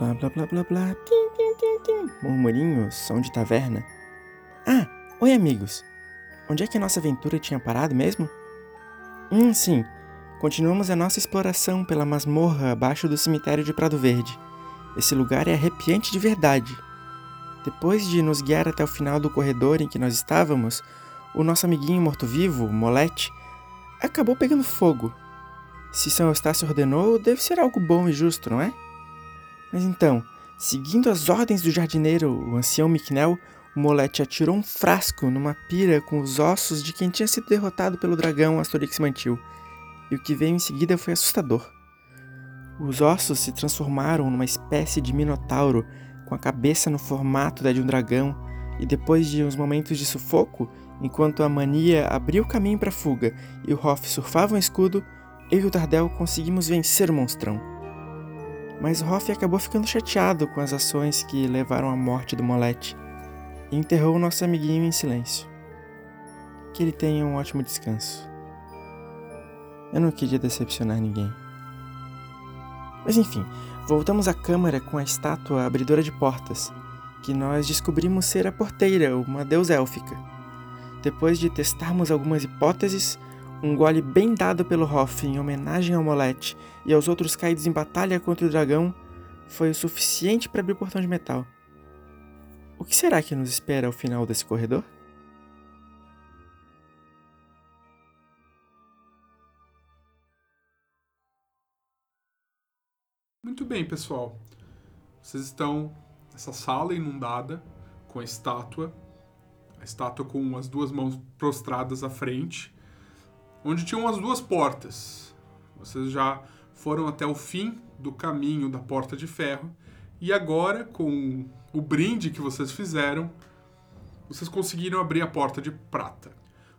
Blá blá blá blá blá. Tim, tim, tim, tim. Murmurinho, som de taverna. Ah, oi amigos. Onde é que a nossa aventura tinha parado mesmo? Hum, sim. Continuamos a nossa exploração pela masmorra abaixo do cemitério de Prado Verde. Esse lugar é arrepiante de verdade. Depois de nos guiar até o final do corredor em que nós estávamos, o nosso amiguinho morto-vivo, Molete, acabou pegando fogo. Se São Eustácio ordenou, deve ser algo bom e justo, não é? Mas então, seguindo as ordens do jardineiro, o ancião Miqunel, o Molete atirou um frasco numa pira com os ossos de quem tinha sido derrotado pelo dragão Asterix Mantil, e o que veio em seguida foi assustador. Os ossos se transformaram numa espécie de minotauro com a cabeça no formato da de um dragão, e depois de uns momentos de sufoco, enquanto a mania abriu o caminho para a fuga e o Hoff surfava um escudo, eu e o Tardel conseguimos vencer o monstrão. Mas Hoff acabou ficando chateado com as ações que levaram à morte do Molete e enterrou o nosso amiguinho em silêncio. Que ele tenha um ótimo descanso. Eu não queria decepcionar ninguém. Mas enfim, voltamos à câmara com a estátua abridora de portas, que nós descobrimos ser a porteira, uma deusa élfica. Depois de testarmos algumas hipóteses, um gole bem dado pelo Hoff em homenagem ao Molete e aos outros caídos em batalha contra o dragão foi o suficiente para abrir o portão de metal. O que será que nos espera ao final desse corredor? Muito bem, pessoal. Vocês estão nessa sala inundada com a estátua, a estátua com as duas mãos prostradas à frente, onde tinham as duas portas. Vocês já foram até o fim do caminho da porta de ferro e agora, com o brinde que vocês fizeram, vocês conseguiram abrir a porta de prata.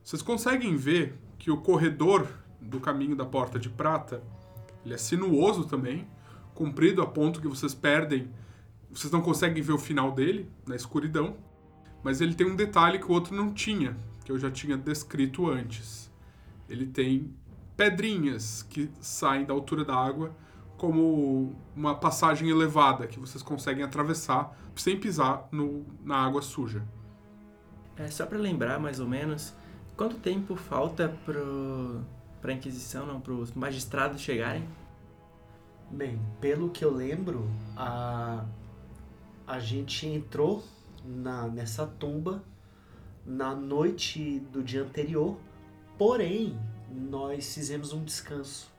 Vocês conseguem ver que o corredor do caminho da porta de prata ele é sinuoso também comprido a ponto que vocês perdem, vocês não conseguem ver o final dele na escuridão, mas ele tem um detalhe que o outro não tinha, que eu já tinha descrito antes. Ele tem pedrinhas que saem da altura da água como uma passagem elevada que vocês conseguem atravessar sem pisar no, na água suja. É só para lembrar mais ou menos quanto tempo falta pro para a Inquisição, não, para os magistrados chegarem Bem, pelo que eu lembro, a, a gente entrou na, nessa tumba na noite do dia anterior, porém nós fizemos um descanso.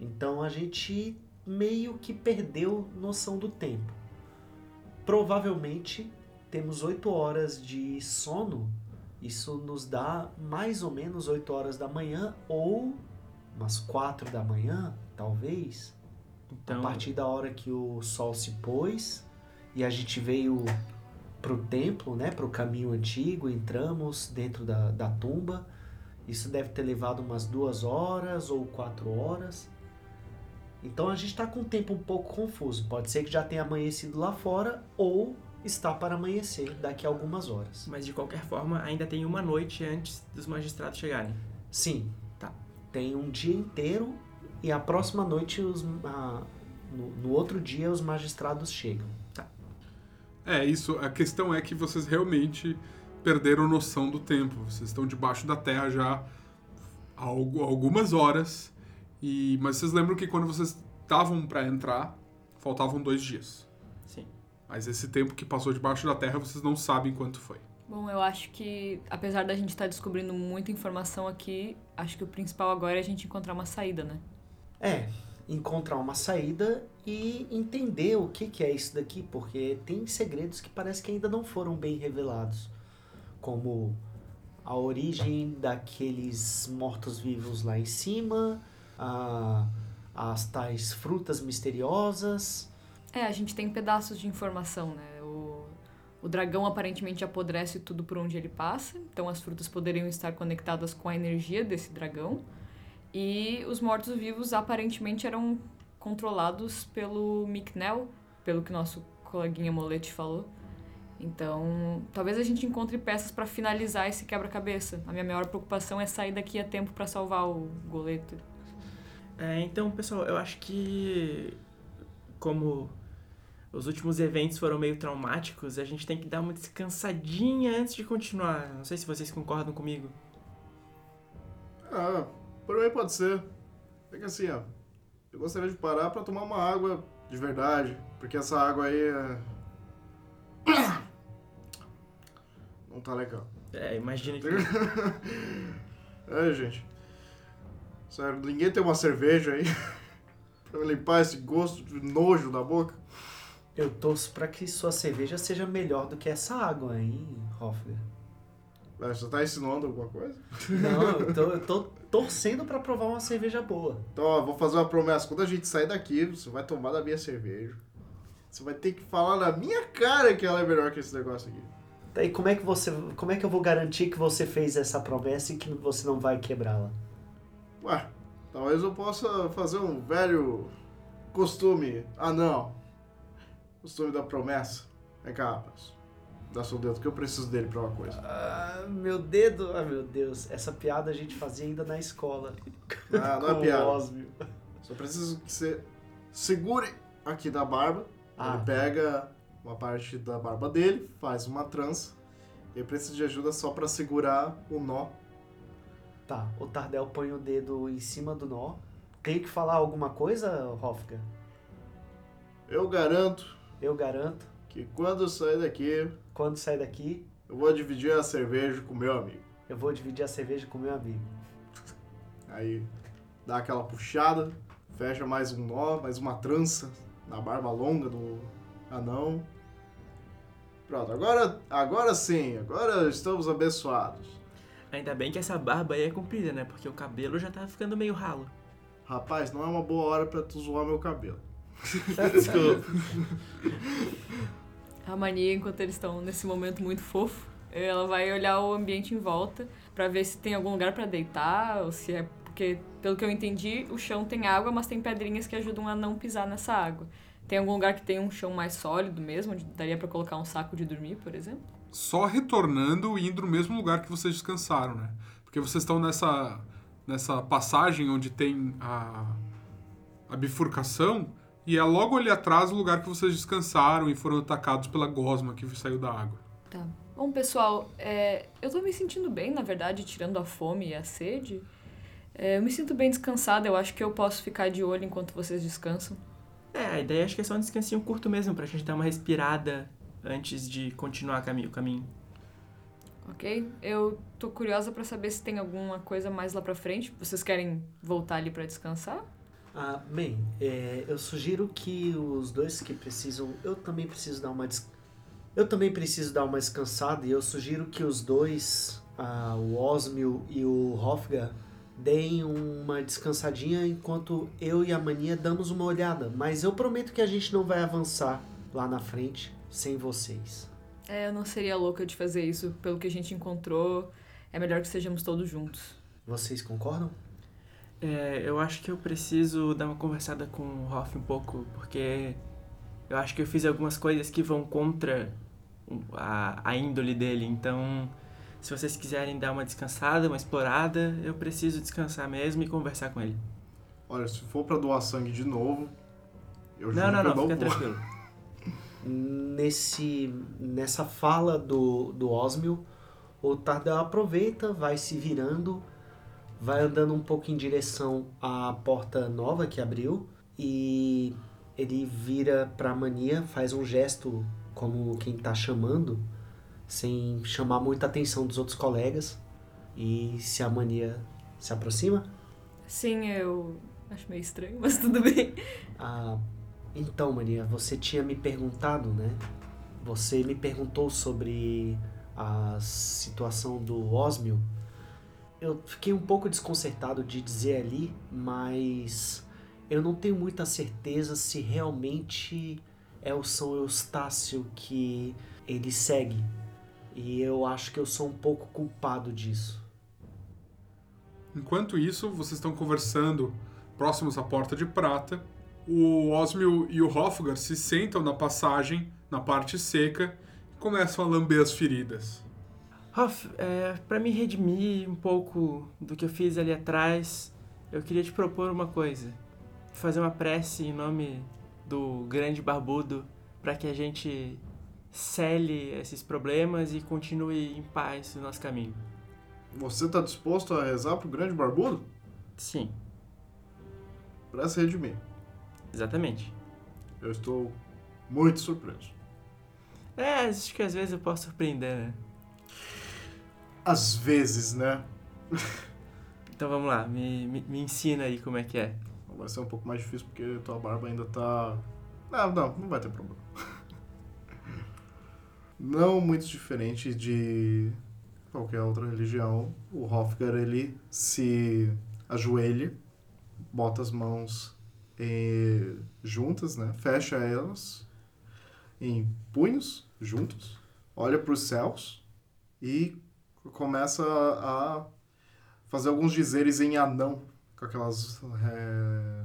Então a gente meio que perdeu noção do tempo. Provavelmente temos 8 horas de sono, isso nos dá mais ou menos 8 horas da manhã ou umas 4 da manhã, talvez. Então... A partir da hora que o sol se pôs e a gente veio para o templo, né, para o caminho antigo, entramos dentro da, da tumba. Isso deve ter levado umas duas horas ou quatro horas. Então a gente está com o tempo um pouco confuso. Pode ser que já tenha amanhecido lá fora ou está para amanhecer daqui a algumas horas. Mas de qualquer forma, ainda tem uma noite antes dos magistrados chegarem. Sim. Tá. Tem um dia inteiro e a próxima noite, os, a, no, no, outro dia, os magistrados chegam. Tá. É, isso. A questão é que vocês realmente perderam noção do tempo. Vocês estão debaixo da terra já há algumas horas. E, mas vocês lembram que quando vocês estavam para entrar, faltavam dois dias. Sim. Mas esse tempo que passou debaixo da terra, vocês não sabem quanto foi. Bom, eu acho que, apesar da gente estar tá descobrindo muita informação aqui, acho que o principal agora é a gente encontrar uma saída, né? É, encontrar uma saída e entender o que, que é isso daqui, porque tem segredos que parece que ainda não foram bem revelados, como a origem daqueles mortos-vivos lá em cima, a, as tais frutas misteriosas. É, a gente tem pedaços de informação, né? O, o dragão aparentemente apodrece tudo por onde ele passa, então as frutas poderiam estar conectadas com a energia desse dragão. E os mortos-vivos aparentemente eram controlados pelo Micknell, pelo que nosso coleguinha Molete falou. Então, talvez a gente encontre peças para finalizar esse quebra-cabeça. A minha maior preocupação é sair daqui a tempo para salvar o goleto. É, então, pessoal, eu acho que como os últimos eventos foram meio traumáticos, a gente tem que dar uma descansadinha antes de continuar. Não sei se vocês concordam comigo. Ah, por mim pode ser. É que assim, ó. Eu gostaria de parar pra tomar uma água de verdade. Porque essa água aí é. Não tá legal. É, imagina que. é, gente. Sério, ninguém tem uma cerveja aí pra me limpar esse gosto de nojo da boca? Eu torço pra que sua cerveja seja melhor do que essa água, hein, Hoffler? Você tá ensinando alguma coisa? Não, eu tô, eu tô torcendo pra provar uma cerveja boa. Então, ó, vou fazer uma promessa. Quando a gente sair daqui, você vai tomar da minha cerveja. Você vai ter que falar na minha cara que ela é melhor que esse negócio aqui. Tá, e como é que você. Como é que eu vou garantir que você fez essa promessa e que você não vai quebrá-la? Ué, talvez eu possa fazer um velho costume. Ah não. Costume da promessa. Vem cá, rapaz. Dá seu dedo que eu preciso dele pra uma coisa. Ah, meu dedo. Ah, meu Deus. Essa piada a gente fazia ainda na escola. Ah, não é piada. Osmio. Só preciso que você segure aqui da barba. Ah. Ele pega uma parte da barba dele, faz uma trança. Eu preciso de ajuda só pra segurar o nó. Tá, o Tardel põe o dedo em cima do nó. Tenho que falar alguma coisa, Hofgar? Eu garanto Eu garanto. que quando eu sair daqui, Quando sair daqui, eu vou dividir a cerveja com meu amigo. eu vou dividir a cerveja com meu amigo. Aí dá aquela puxada, fecha mais um nó, mais uma trança na barba longa do anão. Pronto, agora, agora sim, agora estamos abençoados. Ainda bem que essa barba aí é comprida, né? Porque o cabelo já tá ficando meio ralo. Rapaz, não é uma boa hora pra tu zoar meu cabelo. Desculpa. A mania, enquanto eles estão nesse momento muito fofo, ela vai olhar o ambiente em volta pra ver se tem algum lugar pra deitar ou se é porque pelo que eu entendi, o chão tem água, mas tem pedrinhas que ajudam a não pisar nessa água. Tem algum lugar que tem um chão mais sólido mesmo, onde daria pra colocar um saco de dormir, por exemplo? Só retornando e indo no mesmo lugar que vocês descansaram, né? Porque vocês estão nessa, nessa passagem onde tem a, a bifurcação e é logo ali atrás o lugar que vocês descansaram e foram atacados pela gosma que saiu da água. Tá. Bom, pessoal, é, eu tô me sentindo bem, na verdade, tirando a fome e a sede. É, eu me sinto bem descansada, eu acho que eu posso ficar de olho enquanto vocês descansam. É, a ideia acho que é só um descansinho curto mesmo, pra gente dar uma respirada antes de continuar o caminho. Ok? Eu tô curiosa pra saber se tem alguma coisa mais lá pra frente. Vocês querem voltar ali pra descansar? Ah, bem, é, eu sugiro que os dois que precisam. Eu também preciso dar uma. des- Eu também preciso dar uma descansada e eu sugiro que os dois, ah, o Osmio e o Hofgar, deem uma descansadinha enquanto eu e a Mania damos uma olhada. Mas eu prometo que a gente não vai avançar lá na frente sem vocês. É, eu não seria louca de fazer isso. Pelo que a gente encontrou, é melhor que sejamos todos juntos. Vocês concordam? É, eu acho que eu preciso dar uma conversada com o Hoff um pouco, porque eu acho que eu fiz algumas coisas que vão contra a, a índole dele. Então, se vocês quiserem dar uma descansada, uma explorada, eu preciso descansar mesmo e conversar com ele. Olha, se for pra doar sangue de novo, eu juro Não, não, que não, eu não fica vou. tranquilo. Nesse, nessa fala do, do Osmio, o Tardel aproveita, vai se virando, vai andando um pouco em direção à porta nova que abriu e ele vira pra Mania, faz um gesto como quem tá chamando, sem chamar muita atenção dos outros colegas. E se a Mania se aproxima, Sim, eu acho meio estranho, mas tudo bem. Ah, então, Maria, você tinha me perguntado, né? Você me perguntou sobre a situação do Osmio. Eu fiquei um pouco desconcertado de dizer ali, mas eu não tenho muita certeza se realmente é o São Eustácio que ele segue. E eu acho que eu sou um pouco culpado disso. Enquanto isso, vocês estão conversando próximos à porta de prata. O Osmio e o Hofgar se sentam na passagem, na parte seca, e começam a lamber as feridas. Hoff, é, para me redimir um pouco do que eu fiz ali atrás, eu queria te propor uma coisa. Fazer uma prece em nome do grande barbudo para que a gente cele esses problemas e continue em paz no nosso caminho. Você tá disposto a rezar pro grande barbudo? Sim, Pra se redimir. exatamente. Eu estou muito surpreso. É, acho que às vezes eu posso surpreender, né? Às vezes, né? Então vamos lá, me, me, me ensina aí como é que é. Vai ser um pouco mais difícil porque tua barba ainda tá. Não, não, não vai ter problema. Não muito diferente de qualquer outra religião. O Hofgar ele se ajoelha, bota as mãos eh, juntas, né? Fecha elas em punhos juntos, olha para os céus e começa a fazer alguns dizeres em anão, com aquelas é,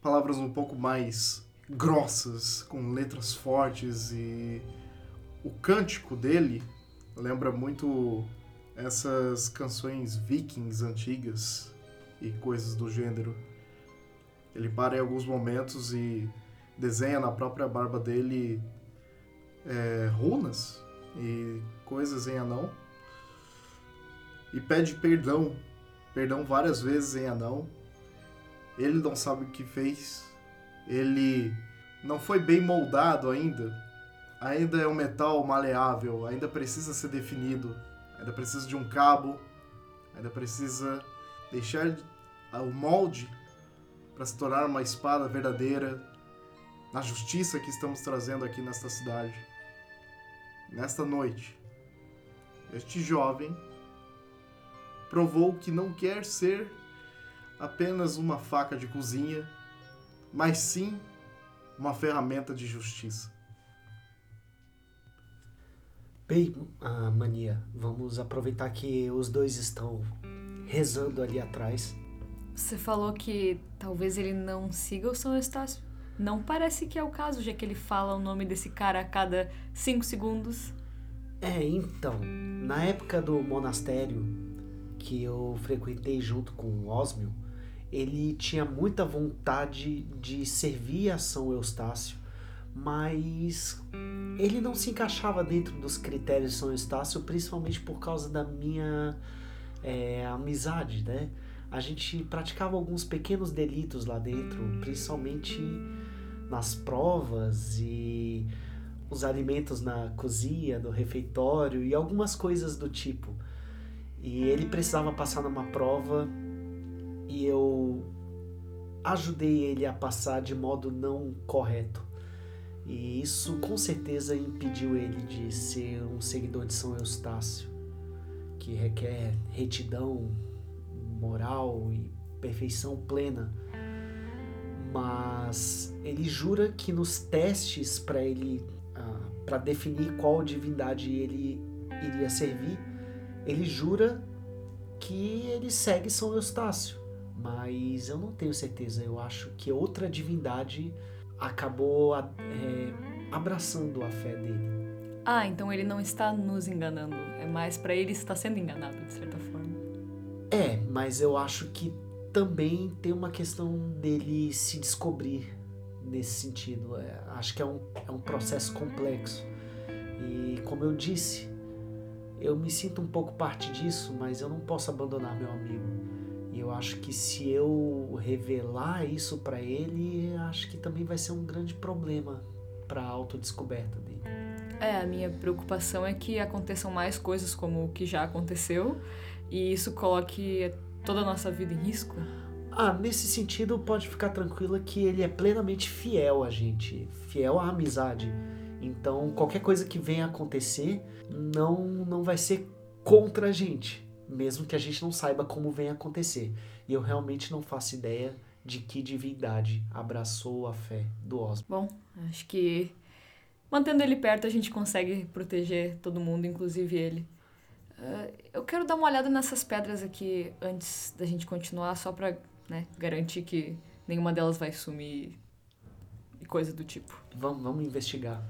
palavras um pouco mais grossas, com letras fortes e o cântico dele lembra muito essas canções vikings antigas e coisas do gênero. Ele para em alguns momentos e desenha na própria barba dele é, runas e coisas em anão e pede perdão, perdão várias vezes em anão. Ele não sabe o que fez, ele não foi bem moldado ainda, ainda é um metal maleável, ainda precisa ser definido, ainda precisa de um cabo, ainda precisa deixar o molde para se tornar uma espada verdadeira na justiça que estamos trazendo aqui nesta cidade. Nesta noite, este jovem provou que não quer ser apenas uma faca de cozinha, mas sim uma ferramenta de justiça. Bem, ah, Mania, vamos aproveitar que os dois estão rezando ali atrás. Você falou que talvez ele não siga o São Estácio. Não parece que é o caso, já que ele fala o nome desse cara a cada cinco segundos. É, então, na época do monastério que eu frequentei junto com o Osmio, ele tinha muita vontade de servir a São Eustácio, mas ele não se encaixava dentro dos critérios de São Eustácio, principalmente por causa da minha é, amizade, né? A gente praticava alguns pequenos delitos lá dentro, principalmente nas provas e os alimentos na cozinha, no refeitório e algumas coisas do tipo. E ele precisava passar numa prova e eu ajudei ele a passar de modo não correto. E isso com certeza impediu ele de ser um seguidor de São Eustácio, que requer retidão moral e perfeição plena. Mas ele jura que nos testes para ele para definir qual divindade ele iria servir, ele jura que ele segue São Eustácio. Mas eu não tenho certeza. Eu acho que outra divindade acabou é, abraçando a fé dele. Ah, então ele não está nos enganando. É mais pra ele estar sendo enganado, de certa forma. É, mas eu acho que também tem uma questão dele se descobrir nesse sentido. É, acho que é um, é um processo complexo. E como eu disse, eu me sinto um pouco parte disso, mas eu não posso abandonar meu amigo. Eu acho que se eu revelar isso para ele, acho que também vai ser um grande problema para a autodescoberta dele. É, a minha preocupação é que aconteçam mais coisas como o que já aconteceu e isso coloque toda a nossa vida em risco. Ah, nesse sentido, pode ficar tranquila que ele é plenamente fiel a gente, fiel à amizade. Então, qualquer coisa que venha acontecer não, não vai ser contra a gente, mesmo que a gente não saiba como vem acontecer. E eu realmente não faço ideia de que divindade abraçou a fé do Osmo. Bom, acho que mantendo ele perto a gente consegue proteger todo mundo, inclusive ele. Ah, eu quero dar uma olhada nessas pedras aqui antes da gente continuar, só pra né, garantir que nenhuma delas vai sumir e coisa do tipo. Vamos, vamos investigar.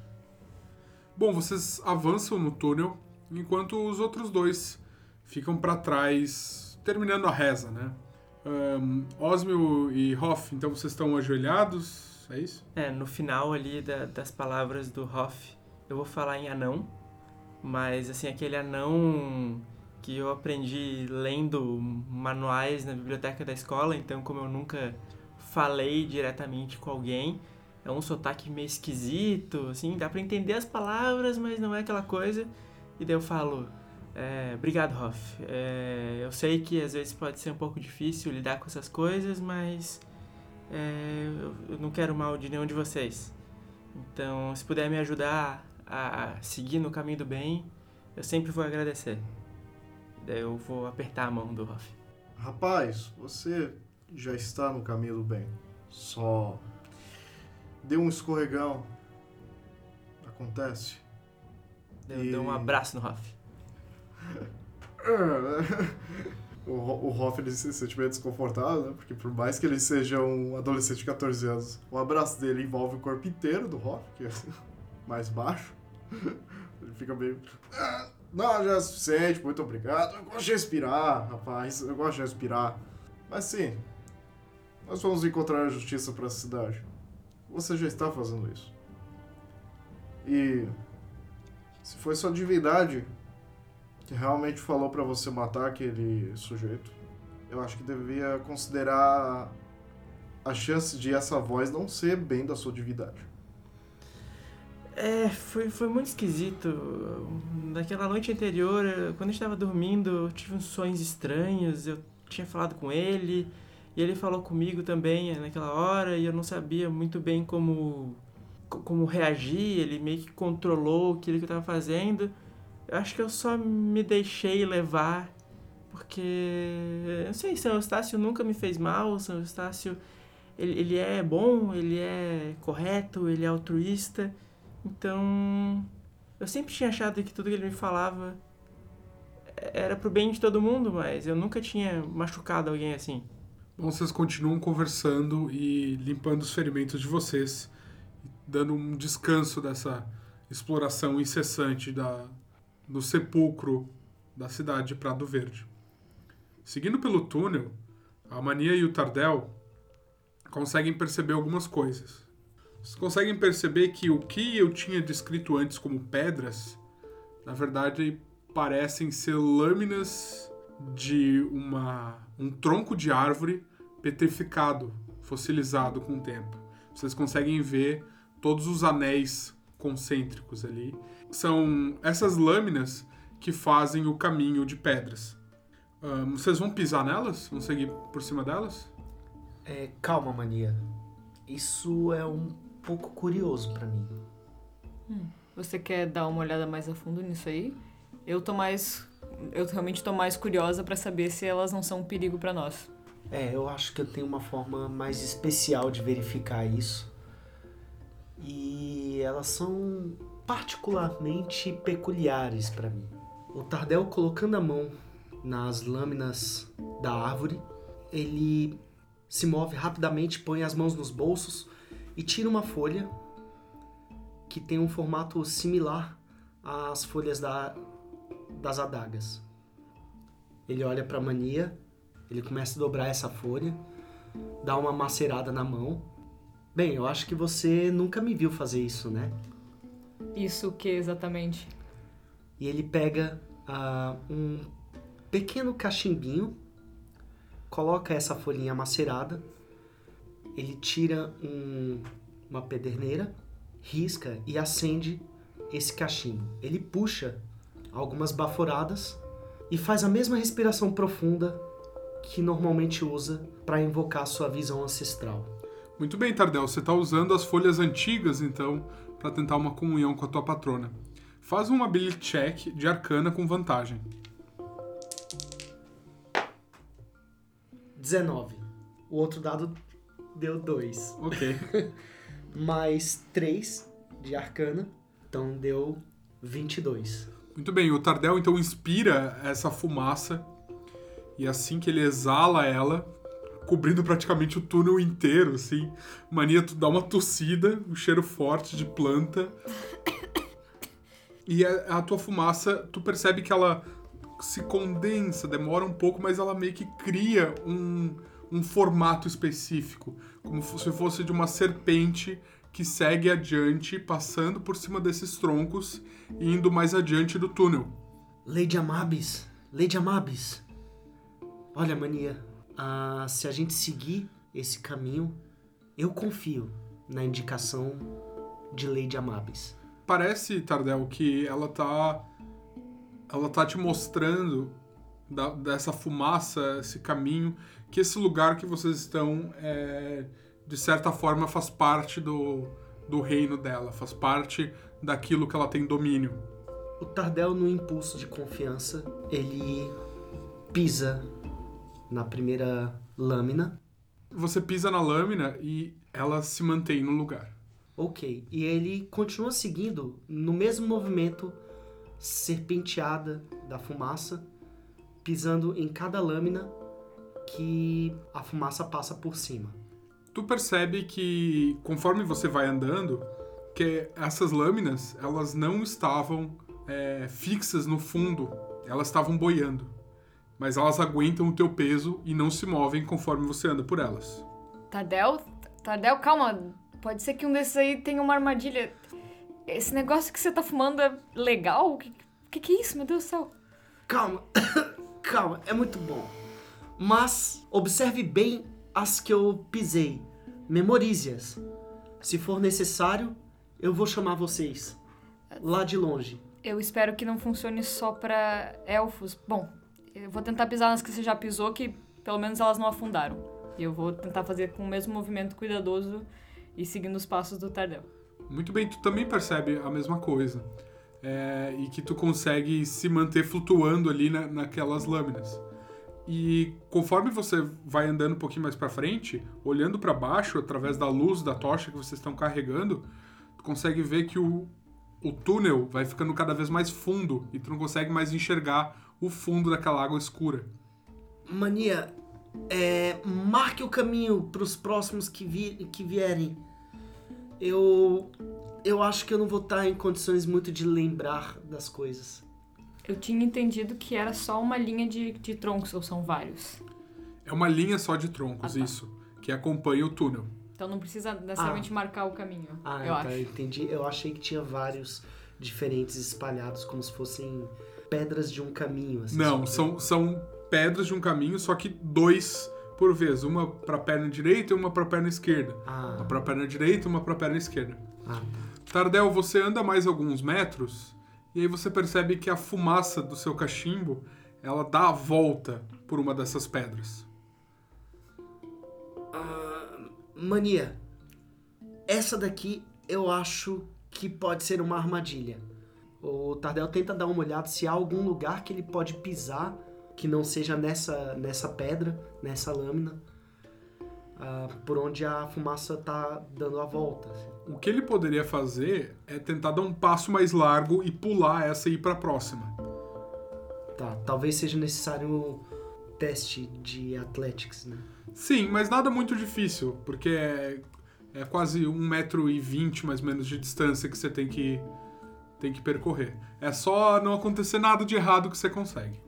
Bom, vocês avançam no túnel, enquanto os outros dois ficam pra trás, terminando a reza, né? Um, Osmio e Hoff, então vocês estão ajoelhados, É isso? É, no final ali da- das palavras do Hoff, eu vou falar em anão, mas assim, aquele anão que eu aprendi lendo manuais na biblioteca da escola, então como eu nunca falei diretamente com alguém, é um sotaque meio esquisito, assim, dá pra entender as palavras, mas não é aquela coisa. E daí eu falo, é, obrigado, Hoff. É, eu sei que às vezes pode ser um pouco difícil lidar com essas coisas, mas é, eu, eu não quero mal de nenhum de vocês. Então, se puder me ajudar a seguir no caminho do bem, eu sempre vou agradecer. Daí eu vou apertar a mão do Hoff. Rapaz, você já está no caminho do bem. Só deu um escorregão. Acontece. Eu E- dou um abraço no Hoff. O, Ho- o Hoff ele se sente meio desconfortável, né? Porque por mais que ele seja um adolescente de 14 anos, o abraço dele envolve o corpo inteiro do Hoff, que é mais baixo. Ele fica meio. "Ah, Não, já é suficiente, muito obrigado. Eu gosto de respirar, rapaz. Eu gosto de respirar. Mas sim, nós vamos encontrar a justiça para essa cidade. Você já está fazendo isso. E se foi sua divindade que realmente falou pra você matar aquele sujeito, eu acho que devia considerar a chance de essa voz não ser bem da sua divindade. É, foi, foi muito esquisito. Naquela noite anterior, quando a gente tava dormindo, eu tive uns sonhos estranhos. Eu tinha falado com ele, e ele falou comigo também eh, naquela hora, e eu não sabia muito bem como, co- como reagir. Ele meio que controlou aquilo que eu tava fazendo. Eu acho que eu só me deixei levar, porque. Não sei, São Eustácio nunca me fez mal, São Eustácio. Ele, ele é bom, ele é correto, ele é altruísta. Então, eu sempre tinha achado que tudo que ele me falava era pro bem de todo mundo, mas eu nunca tinha machucado alguém assim. Bom, vocês continuam conversando e limpando os ferimentos de vocês, dando um descanso dessa exploração incessante da, do sepulcro da cidade de Prado Verde. Seguindo pelo túnel, a Mania e o Tardel conseguem perceber algumas coisas. Vocês conseguem perceber que o que eu tinha descrito antes como pedras, na verdade, parecem ser lâminas de uma, um tronco de árvore petrificado, fossilizado com o tempo. Vocês conseguem ver todos os anéis concêntricos ali. São essas lâminas que fazem o caminho de pedras. Vocês vão pisar nelas? Vão seguir por cima delas? É, calma, mania. Isso é um pouco curioso pra mim. Você quer dar uma olhada mais a fundo nisso aí? Eu tô mais. Eu realmente tô mais curiosa pra saber se elas não são um perigo pra nós. É, eu acho que eu tenho uma forma mais especial de verificar isso. E elas são particularmente peculiares pra mim. O Tardel colocando a mão nas lâminas da árvore, ele se move rapidamente, põe as mãos nos bolsos e tira uma folha que tem um formato similar às folhas da- das adagas. Ele olha pra Mania, ele começa a dobrar essa folha, dá uma macerada na mão. Bem, eu acho que você nunca me viu fazer isso, né? Isso o que exatamente? E ele pega ah, um pequeno cachimbinho, coloca essa folhinha macerada, ele tira um- uma pederneira, risca e acende esse cachimbo. Ele puxa algumas baforadas e faz a mesma respiração profunda que normalmente usa para invocar sua visão ancestral. Muito bem, Tardel. Você está usando as folhas antigas, então, para tentar uma comunhão com a tua patrona. Faz um ability check de arcana com vantagem. 19. O outro dado deu 2. Ok. mais 3 de arcana, então deu 22. Muito bem, o Tardel então inspira essa fumaça e assim que ele exala ela, cobrindo praticamente o túnel inteiro, assim, mania tu dá uma tossida, um cheiro forte de planta. E a, a tua fumaça, tu percebe que ela se condensa, demora um pouco, mas ela meio que cria um, um formato específico, como se fosse de uma serpente que segue adiante, passando por cima desses troncos e indo mais adiante do túnel. Lady Amabis, Lady Amabis. Olha, mania, ah, se a gente seguir esse caminho, eu confio na indicação de Lady Amabis. Parece, Tardel, que ela tá. Ela tá te mostrando da- dessa fumaça, esse caminho, que esse lugar que vocês estão, é, de certa forma, faz parte do, do reino dela, faz parte daquilo que ela tem domínio. O Tardel, no impulso de confiança, ele pisa na primeira lâmina. Você pisa na lâmina e ela se mantém no lugar. Ok. E ele continua seguindo no mesmo movimento serpenteada da fumaça, pisando em cada lâmina que a fumaça passa por cima. Tu percebe que conforme você vai andando, que essas lâminas elas não estavam é, fixas no fundo, elas estavam boiando, mas elas aguentam o teu peso e não se movem conforme você anda por elas. Tardel? Tardel, calma. Pode ser que um desses aí tenha uma armadilha. Esse negócio que você tá fumando é legal? O que, que, que é isso, meu Deus do céu? Calma, calma, é muito bom. Mas observe bem as que eu pisei. Memorize-as. Se for necessário, eu vou chamar vocês lá de longe. Eu espero que não funcione só pra elfos. Bom, eu vou tentar pisar nas que você já pisou, que pelo menos elas não afundaram. E eu vou tentar fazer com o mesmo movimento cuidadoso e seguindo os passos do Tardel. Muito bem, tu também percebe a mesma coisa. É, e que tu consegue se manter flutuando ali na, naquelas lâminas. E conforme você vai andando um pouquinho mais pra frente, olhando pra baixo através da luz da tocha que vocês estão carregando, tu consegue ver que o, o túnel vai ficando cada vez mais fundo e tu não consegue mais enxergar o fundo daquela água escura. Mania, é, marque o caminho para os próximos que, vi, que vierem. Eu, eu acho que eu não vou estar em condições muito de lembrar das coisas. Eu tinha entendido que era só uma linha de, de troncos, ou são vários. É uma linha só de troncos, Ah, tá. isso, que acompanha o túnel. Então não precisa necessariamente marcar o caminho, Ah, eu tá, acho. eu entendi. Eu achei que tinha vários diferentes espalhados, como se fossem pedras de um caminho. Assim, Não, são, são pedras de um caminho, só que dois por vez. Uma pra perna direita e uma pra perna esquerda. Ah, Uma pra perna direita e uma pra perna esquerda. ah, Tardel, você anda mais alguns metros e aí você percebe que a fumaça do seu cachimbo ela dá a volta por uma dessas pedras. Mania, essa daqui eu acho que pode ser uma armadilha. O Tardel tenta dar uma olhada se há algum lugar que ele pode pisar que não seja nessa, nessa pedra, nessa lâmina, ah, por onde a fumaça tá dando a volta. assim. O que ele poderia fazer é tentar dar um passo mais largo e pular essa e ir pra próxima. Tá, talvez seja necessário um teste de athletics, né? Sim, mas nada muito difícil, porque é, é quase um metro e vinte mais ou menos de distância que você tem que, tem que percorrer. É só não acontecer nada de errado que você consegue.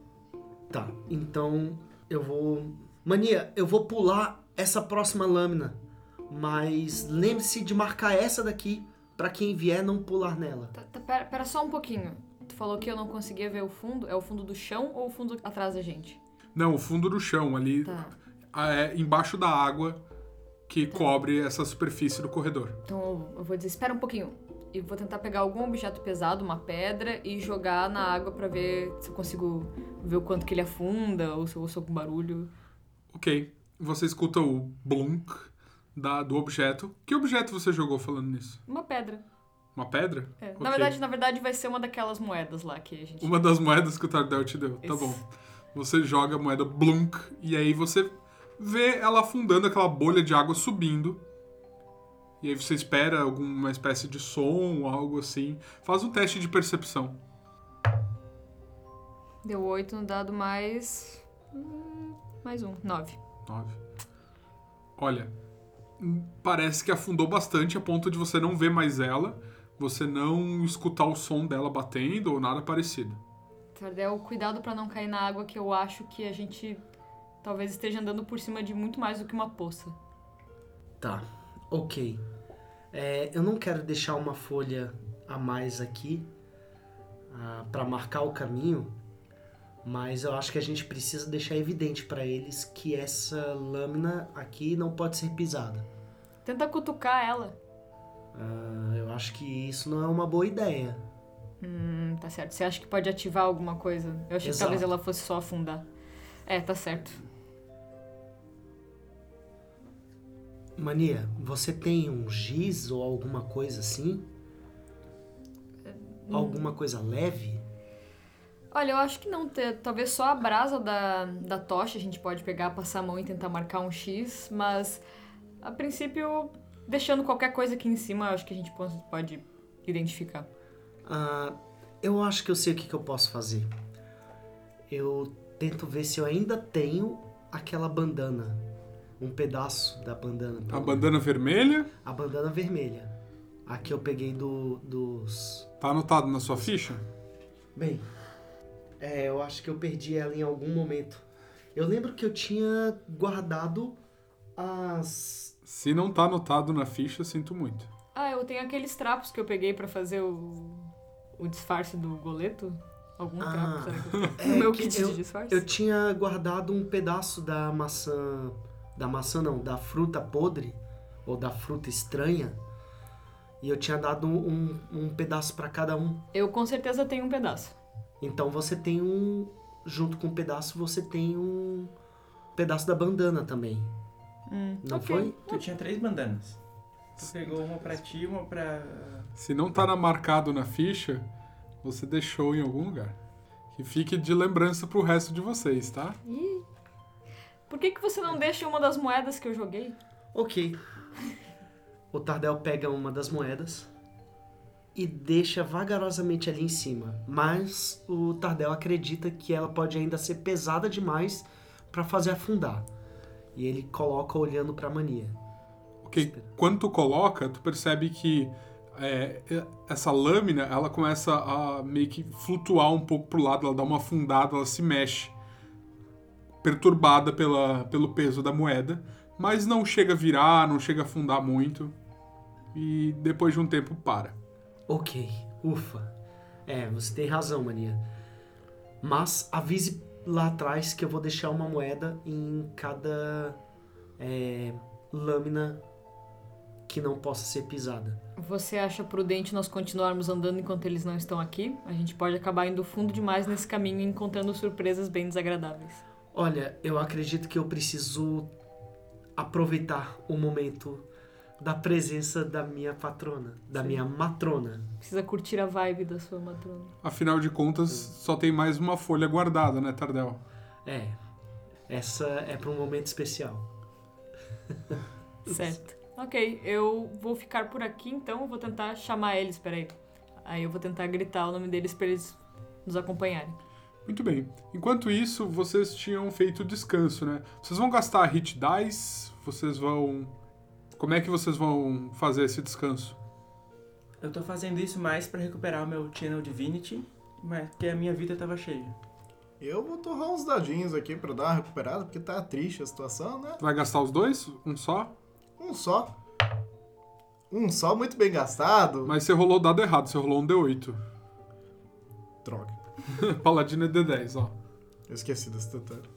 Tá, então eu vou. Mania, eu vou pular essa próxima lâmina. Mas lembre-se de marcar essa daqui pra quem vier não pular nela. Tá, tá, pera, pera só um pouquinho. Tu falou que eu não conseguia ver o fundo. É o fundo do chão ou o fundo atrás da gente? Não, o fundo do chão, ali Tá. ah, é embaixo da água que cobre essa superfície do corredor. Então eu vou dizer, espera um pouquinho. E vou tentar pegar algum objeto pesado, uma pedra, e jogar na água pra ver se eu consigo ver o quanto que ele afunda, ou se eu ouço algum barulho. Ok, você escuta o blunk da, do objeto. Que objeto você jogou falando nisso? Uma pedra. Uma pedra? É. Ok. Na verdade, na verdade, vai ser uma daquelas moedas lá que a gente. Uma das moedas que o Tardel te deu. Tá Isso. bom. Você joga a moeda blunk e aí você vê ela afundando aquela bolha de água subindo. E aí você espera alguma espécie de som ou algo assim. Faz um teste de percepção. Deu oito no dado mais. hum, Mais um. Nove. Nove. Olha, hum, parece que afundou bastante a ponto de você não ver mais ela, você não escutar o som dela batendo ou nada parecido. Tardel, cuidado pra não cair na água que eu acho que a gente talvez esteja andando por cima de muito mais do que uma poça. Tá, ok. É, eu não quero deixar uma folha a mais aqui ah, para marcar o caminho, mas eu acho que a gente precisa deixar evidente para eles que essa lâmina aqui não pode ser pisada. Tenta cutucar ela. Ah, eu acho que isso não é uma boa ideia. Hum, tá certo. Você acha que pode ativar alguma coisa? Eu achei que Exato. talvez ela fosse só afundar. É, tá certo. Mania, você tem um giz ou alguma coisa assim? Alguma coisa leve? Olha, eu acho que não. Talvez só a brasa da, da tocha a gente pode pegar, passar a mão e tentar marcar um X, mas a princípio, deixando qualquer coisa aqui em cima, eu acho que a gente pode- pode identificar. Ah, eu acho que eu sei o que, que eu posso fazer. Eu tento ver se eu ainda tenho aquela bandana. Um pedaço da bandana. A bandana vermelha A bandana vermelha. A que eu peguei do, dos. tá anotado na sua ficha? Bem, é, eu acho que eu perdi ela em algum momento. Eu lembro que eu tinha guardado as. Se não tá anotado na ficha, sinto muito. Ah, eu tenho aqueles trapos que eu peguei pra fazer o, o disfarce do goleto. Algum Ah, trapo, será que eu é No meu que kit eu- de disfarce? Eu tinha guardado um pedaço da maçã. Da maçã não, da fruta podre. Ou da fruta estranha. E eu tinha dado um, um pedaço pra cada um. Eu com certeza tenho um pedaço. Então você tem um. Junto com o pedaço, você tem um pedaço da bandana também. Hum, Não ok. foi? Tu tinha três bandanas. Tu pegou uma pra ti, uma pra. Se não tá marcado na ficha, você deixou em algum lugar. Que fique de lembrança pro resto de vocês, tá? Ih. Por que, que você não deixa uma das moedas que eu joguei? Ok. O Tardel pega uma das moedas e deixa vagarosamente ali em cima. Mas o Tardel acredita que ela pode ainda ser pesada demais pra fazer afundar. E ele coloca olhando pra mania. Ok, quando tu coloca, tu percebe que é, essa lâmina, ela começa a meio que flutuar um pouco pro lado, ela dá uma afundada, ela se mexe, perturbada pela, pelo peso da moeda, mas não chega a virar, não chega a afundar muito, e depois de um tempo para. Ok, ufa. É, você tem razão, mania. Mas avise lá atrás que eu vou deixar uma moeda em cada é, lâmina que não possa ser pisada. Você acha prudente nós continuarmos andando enquanto eles não estão aqui? A gente pode acabar indo fundo demais nesse caminho e encontrando surpresas bem desagradáveis. Olha, eu acredito que eu preciso aproveitar o momento da presença da minha patrona, da minha matrona. Precisa curtir a vibe da sua matrona. Afinal de contas, só tem mais uma folha guardada, né, Tardel? É, essa é para um momento especial. Certo. Ok, eu vou ficar por aqui então, eu vou tentar chamar eles, peraí. Aí eu vou tentar gritar o nome deles pra eles nos acompanharem. Muito bem. Enquanto isso, vocês tinham feito descanso, né? Vocês vão gastar hit dice? Vocês vão. Como é que vocês vão fazer esse descanso? Eu tô fazendo isso mais pra recuperar o meu Channel Divinity, mas porque a minha vida tava cheia. Eu vou torrar uns dadinhos aqui pra dar uma recuperada, porque tá triste a situação, né? Vai gastar os dois? Um só? Um só. Um só muito bem gastado. Mas você rolou o dado errado, você rolou um D8. Droga. Paladino é D10, ó. Eu esqueci desse detalhe.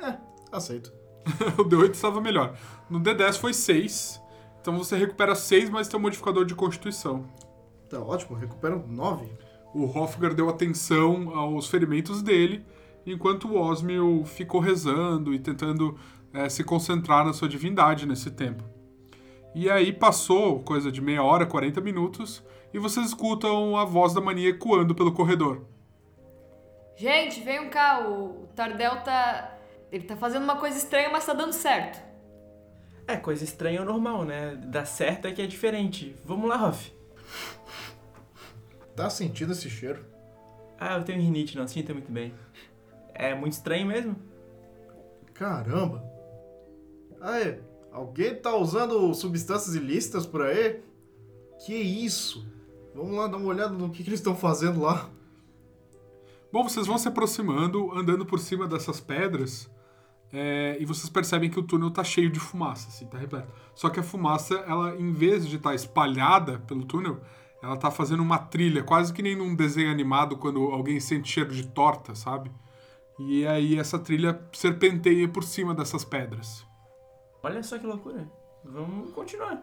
É, aceito. o D8 estava melhor. No D10 foi 6. Então você recupera 6, mas tem um modificador de constituição. Tá ótimo, recupero nove. O Hofgar deu atenção aos ferimentos dele, enquanto o Osmio ficou rezando e tentando eh, se concentrar na sua divindade nesse tempo. E aí passou coisa de meia hora, 40 minutos, e vocês escutam a voz da mania ecoando pelo corredor. Gente, venham cá, o Tardel tá. Ele tá fazendo uma coisa estranha, mas tá dando certo. É, coisa estranha é normal, né? Dar certo é que é diferente. Vamos lá, Hoff. Tá sentindo esse cheiro? Ah, eu tenho rinite, não sinto muito bem. É muito estranho mesmo. Caramba. Aí, alguém tá usando substâncias ilícitas por aí? Que isso? Vamos lá dar uma olhada no que, que eles estão fazendo lá. Bom, vocês vão se aproximando, andando por cima dessas pedras, é, e vocês percebem que o túnel tá cheio de fumaça, assim, tá repleto. Só que a fumaça, ela, em vez de estar tá espalhada pelo túnel, ela tá fazendo uma trilha, quase que nem num desenho animado quando alguém sente cheiro de torta, sabe? E aí essa trilha serpenteia por cima dessas pedras. Olha só que loucura. Vamos continuar.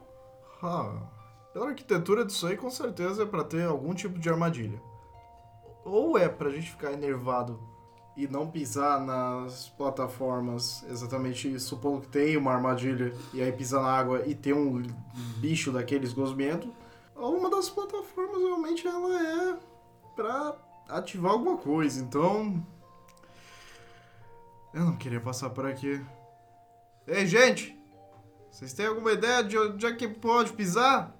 Ah, pela arquitetura disso aí, com certeza é pra ter algum tipo de armadilha. Ou é pra gente ficar enervado e não pisar nas plataformas, exatamente supondo que tem uma armadilha, e aí pisar na água e ter um bicho daqueles gosmento, uma das plataformas realmente ela é pra ativar alguma coisa, então. Eu não queria passar por aqui. Ei, gente! Vocês têm alguma ideia de onde é que pode pisar?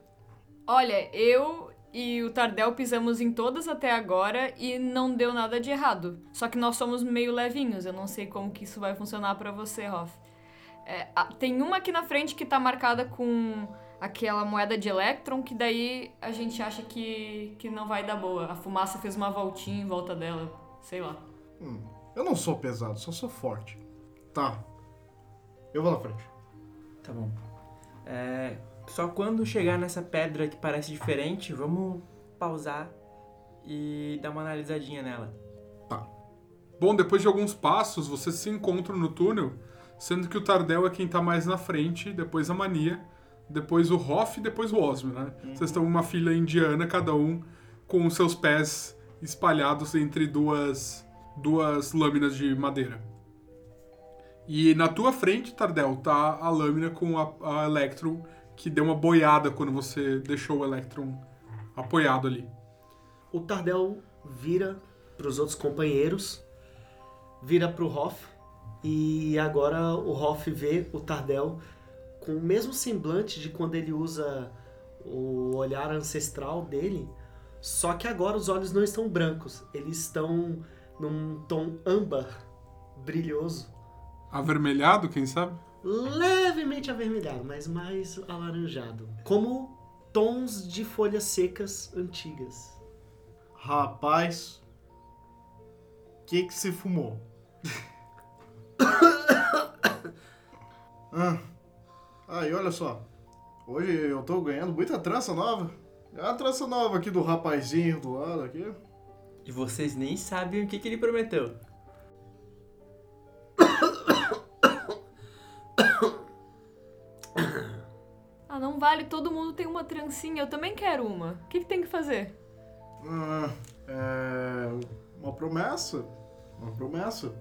Olha, eu e o Tardel pisamos em todas até agora e não deu nada de errado. Só que nós somos meio levinhos, eu não sei como que isso vai funcionar para você, Hoff. É, tem uma aqui na frente que tá marcada com aquela moeda de elétron, que daí a gente acha que, que não vai dar boa. A fumaça fez uma voltinha em volta dela, sei lá. Hum, eu não sou pesado, só sou forte. Tá. Eu vou na frente. Tá bom. É, só quando chegar nessa pedra que parece diferente, vamos pausar e dar uma analisadinha nela. Tá. Bom, depois de alguns passos, vocês se encontram no túnel, sendo que o Tardel é quem tá mais na frente, depois a Mania, depois o Hoff e depois o Osmo, né? Uhum. Vocês estão uma fila indiana, cada um com os seus pés espalhados entre duas, duas lâminas de madeira. E na tua frente, Tardel, tá a lâmina com a, a Electron que deu uma boiada quando você deixou o Electron apoiado ali. O Tardel vira para os outros companheiros, vira para o Hoff e agora o Hoff vê o Tardel com o mesmo semblante de quando ele usa o olhar ancestral dele, só que agora os olhos não estão brancos, eles estão num tom âmbar brilhoso. Avermelhado, quem sabe? Levemente avermelhado, mas mais alaranjado. Como tons de folhas secas antigas. Rapaz, o que que se fumou? ah, aí, olha só. Hoje eu tô ganhando muita trança nova. É a trança nova aqui do rapazinho do lado aqui. E vocês nem sabem o que, que ele prometeu. Vale, todo mundo tem uma trancinha, eu também quero uma. O que, que tem que fazer? Ah, é. Uma promessa. Uma promessa.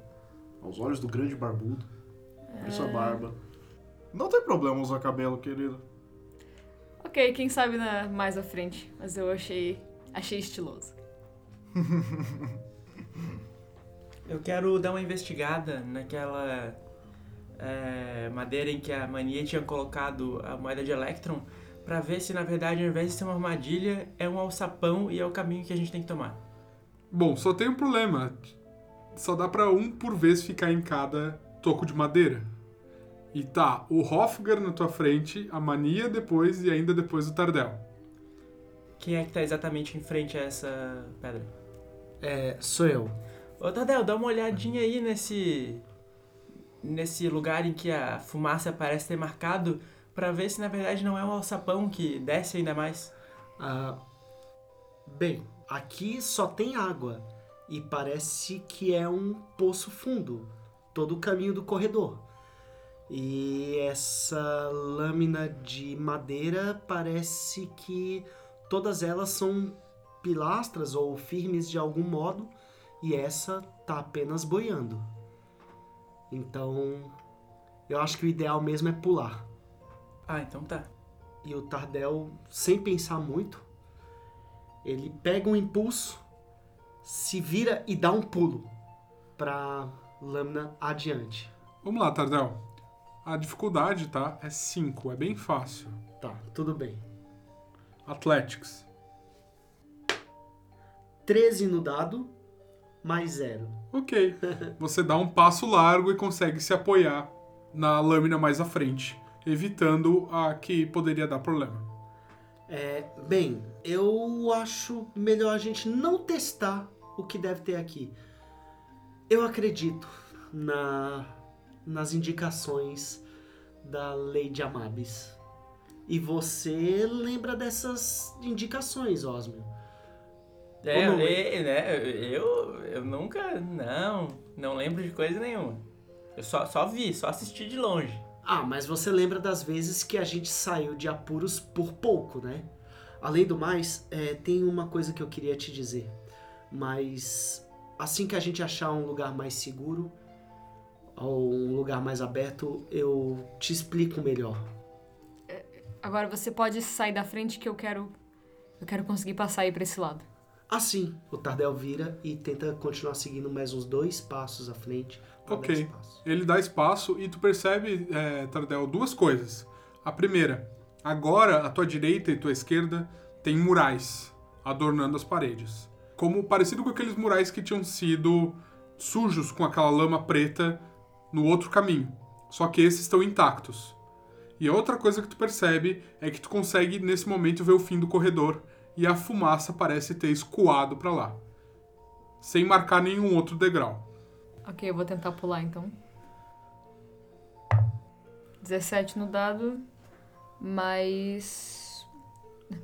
Aos olhos do grande barbudo. É. barba. Não tem problema usar cabelo, querido. Ok, quem sabe na, mais à frente. Mas eu achei. achei estiloso. eu quero dar uma investigada naquela é, madeira em que a Mania tinha colocado a moeda de Electron para ver se na verdade ao invés de ser uma armadilha é um alçapão e é o caminho que a gente tem que tomar. Bom, só tem um problema. Só dá para um por vez ficar em cada toco de madeira. E tá, o Hofgar na tua frente, a Mania depois e ainda depois o Tardel. Quem é que tá exatamente em frente a essa pedra? É, sou eu. Ô Tardel, dá uma olhadinha aí nesse nesse lugar em que a fumaça parece ter marcado para ver se na verdade não é um alçapão que desce ainda mais. Ah, bem, aqui só tem água e parece que é um poço fundo, todo o caminho do corredor. E essa lâmina de madeira parece que todas elas são pilastras ou firmes de algum modo e essa tá apenas boiando. Então, eu acho que o ideal mesmo é pular. Ah, então tá. E o Tardel, sem pensar muito, ele pega um impulso, se vira e dá um pulo pra lâmina adiante. Vamos lá, Tardel. A dificuldade, tá? É 5, é bem fácil. Tá, tudo bem. Athletics. 13 no dado, mais zero. Ok. Você dá um passo largo e consegue se apoiar na lâmina mais à frente, evitando a que poderia dar problema. É, bem, eu acho melhor a gente não testar o que deve ter aqui. Eu acredito na, nas indicações da Lady Amabis. E você lembra dessas indicações, Osmio? É, é, né? Eu, eu nunca. Não, não lembro de coisa nenhuma. Eu só, só vi, só assisti de longe. Ah, mas você lembra das vezes que a gente saiu de apuros por pouco, né? Além do mais, é, tem uma coisa que eu queria te dizer. Mas assim que a gente achar um lugar mais seguro ou um lugar mais aberto, eu te explico melhor. Agora você pode sair da frente que eu quero. Eu quero conseguir passar aí pra esse lado. Assim, o Tardel vira e tenta continuar seguindo mais uns dois passos à frente. Ok. Ele dá espaço e tu percebe, é, Tardel, duas coisas. A primeira, agora à tua direita e tua esquerda tem murais adornando as paredes. Como parecido com aqueles murais que tinham sido sujos com aquela lama preta no outro caminho. Só que esses estão intactos. E a outra coisa que tu percebe é que tu consegue nesse momento ver o fim do corredor e a fumaça parece ter escoado pra lá, sem marcar nenhum outro degrau. Ok, eu vou tentar pular então. 17 no dado, mais.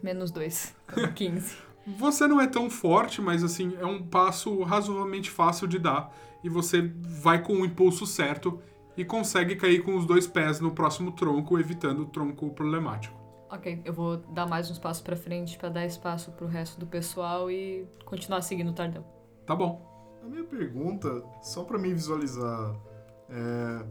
menos 2. 15. Você não é tão forte, mas assim, é um passo razoavelmente fácil de dar. E você vai com o impulso certo e consegue cair com os dois pés no próximo tronco, evitando o tronco problemático. Ok, eu vou dar mais uns passos pra frente pra dar espaço pro resto do pessoal e continuar seguindo o Tardel. Tá bom. A minha pergunta, só pra mim visualizar, é,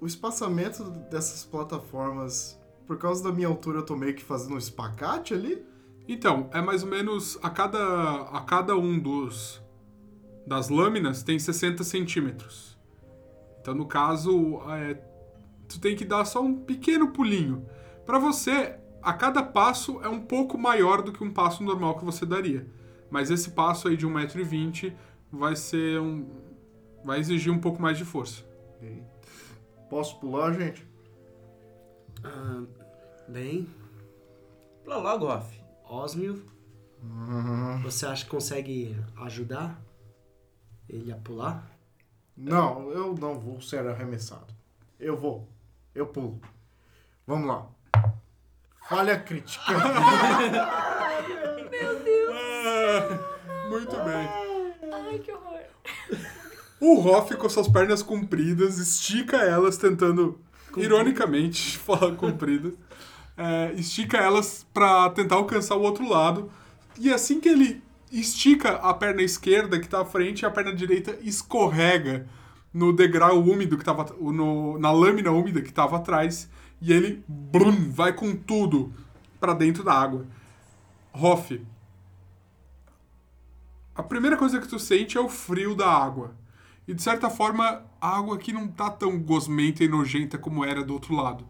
o espaçamento dessas plataformas, por causa da minha altura, eu tô meio que fazendo um espacate ali? Então, é mais ou menos a cada, a cada um dos das lâminas tem 60 centímetros. Então, no caso, é, tu tem que dar só um pequeno pulinho. Pra você, a cada passo é um pouco maior do que um passo normal que você daria. Mas esse passo aí de 1,20m vai ser um. vai exigir um pouco mais de força. Posso pular, gente? Ah, bem, Pula logo, Off. Osmio, você acha que consegue ajudar ele a pular? Não, eu não vou ser arremessado. Eu vou. Eu pulo. Vamos lá. Falha crítica. Muito bem. Ai, que horror. O Hoff, com suas pernas compridas, estica elas, tentando, ironicamente, falar compridas, é, estica elas pra tentar alcançar o outro lado. E assim que ele estica a perna esquerda que tá à frente, a perna direita escorrega no degrau úmido que tava. No, na lâmina úmida que tava atrás. E ele brum, vai com tudo pra dentro da água. Hoff, a primeira coisa que tu sente é o frio da água. E de certa forma, a água aqui não tá tão gosmenta e nojenta como era do outro lado.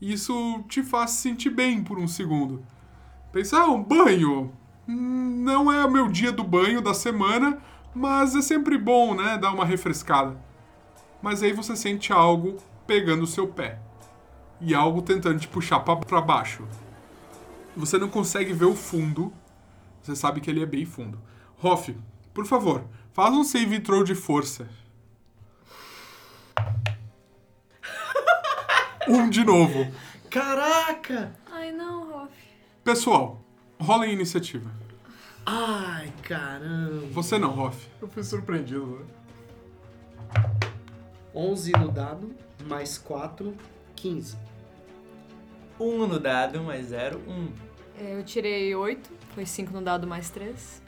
E isso te faz se sentir bem por um segundo. Pensar, ah, um banho. Não é o meu dia do banho da semana, mas é sempre bom, né? Dar uma refrescada. Mas aí você sente algo pegando o seu pé. E algo tentando te puxar pra- pra baixo. Você não consegue ver o fundo. Você sabe que ele é bem fundo. Hoff, por favor, faz um save throw de força. Um de novo. Caraca! Ai, não, Hoff. Pessoal, rola em iniciativa. Ai, caramba! Você não, Hoff. Eu fui surpreendido, né? 11 no dado, mais 4, 15. Um no dado, mais zero, um. É, Eu tirei 8, foi 5 no dado mais 3.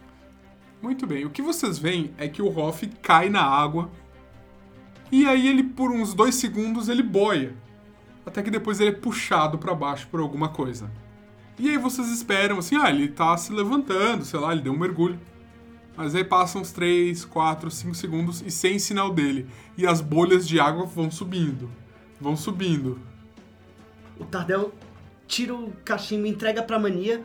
Muito bem, o que vocês veem é que o Hoff cai na água e aí ele, por uns dois segundos, ele boia. Até que depois ele é puxado pra baixo por alguma coisa. E aí vocês esperam assim, ah, ele tá se levantando, sei lá, ele deu um mergulho. Mas aí passam uns 3, 4, 5 segundos e sem sinal dele. E as bolhas de água vão subindo. Vão subindo. O Tardel tira o cachimbo, entrega pra Mania.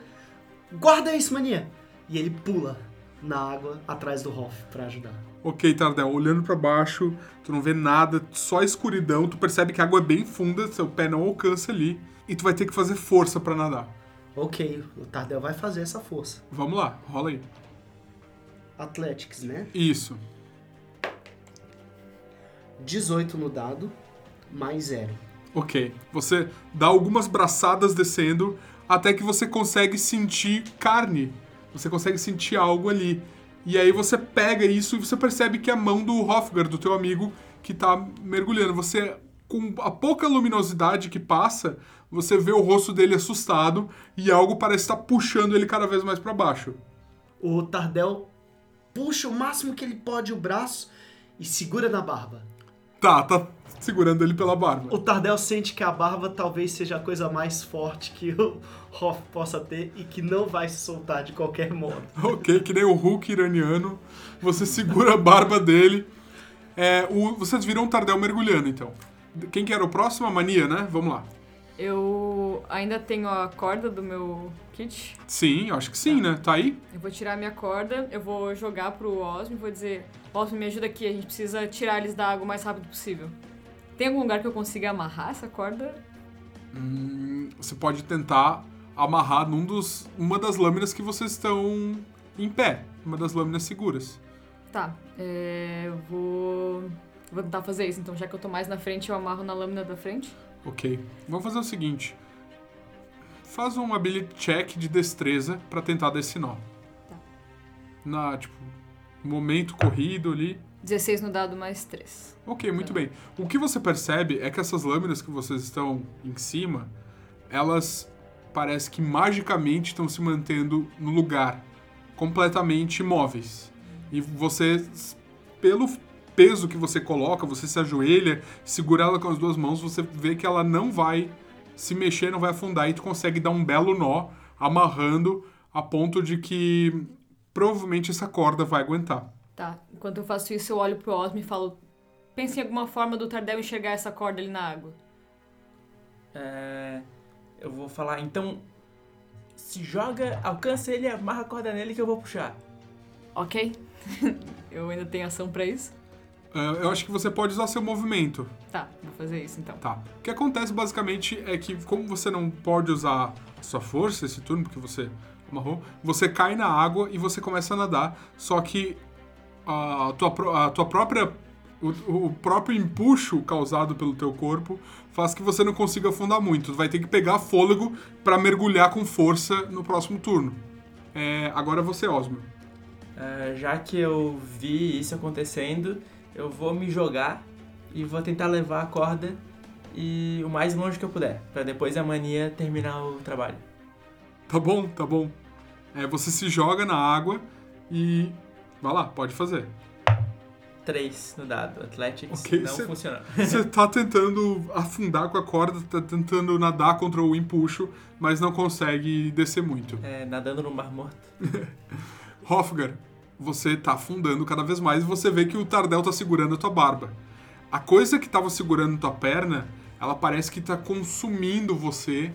Guarda isso, Mania! E ele pula na água atrás do Hoff pra ajudar. Ok, Tardel, olhando pra baixo, tu não vê nada, só escuridão, tu percebe que a água é bem funda, seu pé não alcança ali, e tu vai ter que fazer força pra nadar. Ok, o Tardel vai fazer essa força. Vamos lá, rola aí. Athletics, né? Isso. 18 no dado, mais zero. Ok. Você dá algumas braçadas descendo até que você consegue sentir carne. Você consegue sentir algo ali. E aí você pega isso e você percebe que é a mão do Hofgar, do teu amigo, que tá mergulhando. Você, com a pouca luminosidade que passa, você vê o rosto dele assustado e algo parece estar puxando ele cada vez mais para baixo. O Tardel puxa o máximo que ele pode o braço e segura na barba. Tá, tá segurando ele pela barba. O Tardel sente que a barba talvez seja a coisa mais forte que o Hoff possa ter e que não vai se soltar de qualquer modo. Ok, que nem o Hulk iraniano. Você segura a barba dele. É, o, vocês viram um Tardel mergulhando, então. Quem que era o próximo? A Mania, né? Vamos lá. Eu ainda tenho a corda do meu kit. Sim, acho que sim, né? Tá aí? Eu vou tirar minha corda, eu vou jogar pro Osmo e vou dizer: Osmo, me ajuda aqui, a gente precisa tirar eles da água o mais rápido possível. Tem algum lugar que eu consiga amarrar essa corda? Hum, você pode tentar amarrar num dos, uma das lâminas que vocês estão em pé. Uma das lâminas seguras. Tá, é, eu vou. Vou tentar fazer isso, então já que eu tô mais na frente, eu amarro na lâmina da frente. Ok. Vamos fazer o seguinte. Faz um ability check de destreza pra tentar dar esse nó. Tá. Na, tipo, momento corrido ali. 16 no dado mais 3. Ok, muito bem. O que você percebe é que essas lâminas que vocês estão em cima, elas parece que magicamente estão se mantendo no lugar, completamente imóveis. E você, pelo peso que você coloca, você se ajoelha, segura ela com as duas mãos, você vê que ela não vai se mexer, não vai afundar e tu consegue dar um belo nó, amarrando a ponto de que provavelmente essa corda vai aguentar. Tá, enquanto eu faço isso, eu olho pro Osmo e falo: Pensa em alguma forma do Tardel enxergar essa corda ali na água. É, eu vou falar, então. Se joga, alcança ele, amarra a corda nele que eu vou puxar. Ok? eu ainda tenho ação pra isso? É, eu acho que você pode usar seu movimento. Tá, vou fazer isso então. Tá. O que acontece basicamente é que, como você não pode usar sua força esse turno, porque você amarrou, você cai na água e você começa a nadar, só que a tua, a tua própria. O, o próprio empuxo causado pelo teu corpo faz que você não consiga afundar muito. Tu vai ter que pegar fôlego pra mergulhar com força no próximo turno. É, agora você, Osmo. É, já que eu vi isso acontecendo, eu vou me jogar e vou tentar levar a corda e o mais longe que eu puder, pra depois a mania terminar o trabalho. Tá bom, tá bom. É, você se joga na água e. Vai lá, pode fazer. 3 no dado. Athletics Ok, não cê- funciona. Você tá tentando afundar com a corda, tá tentando nadar contra o empuxo, mas não consegue descer muito. É, nadando no Mar Morto. Hofgar, você tá afundando cada vez mais e você vê que o Tardel tá segurando a tua barba. A coisa que tava segurando tua perna, ela parece que tá consumindo você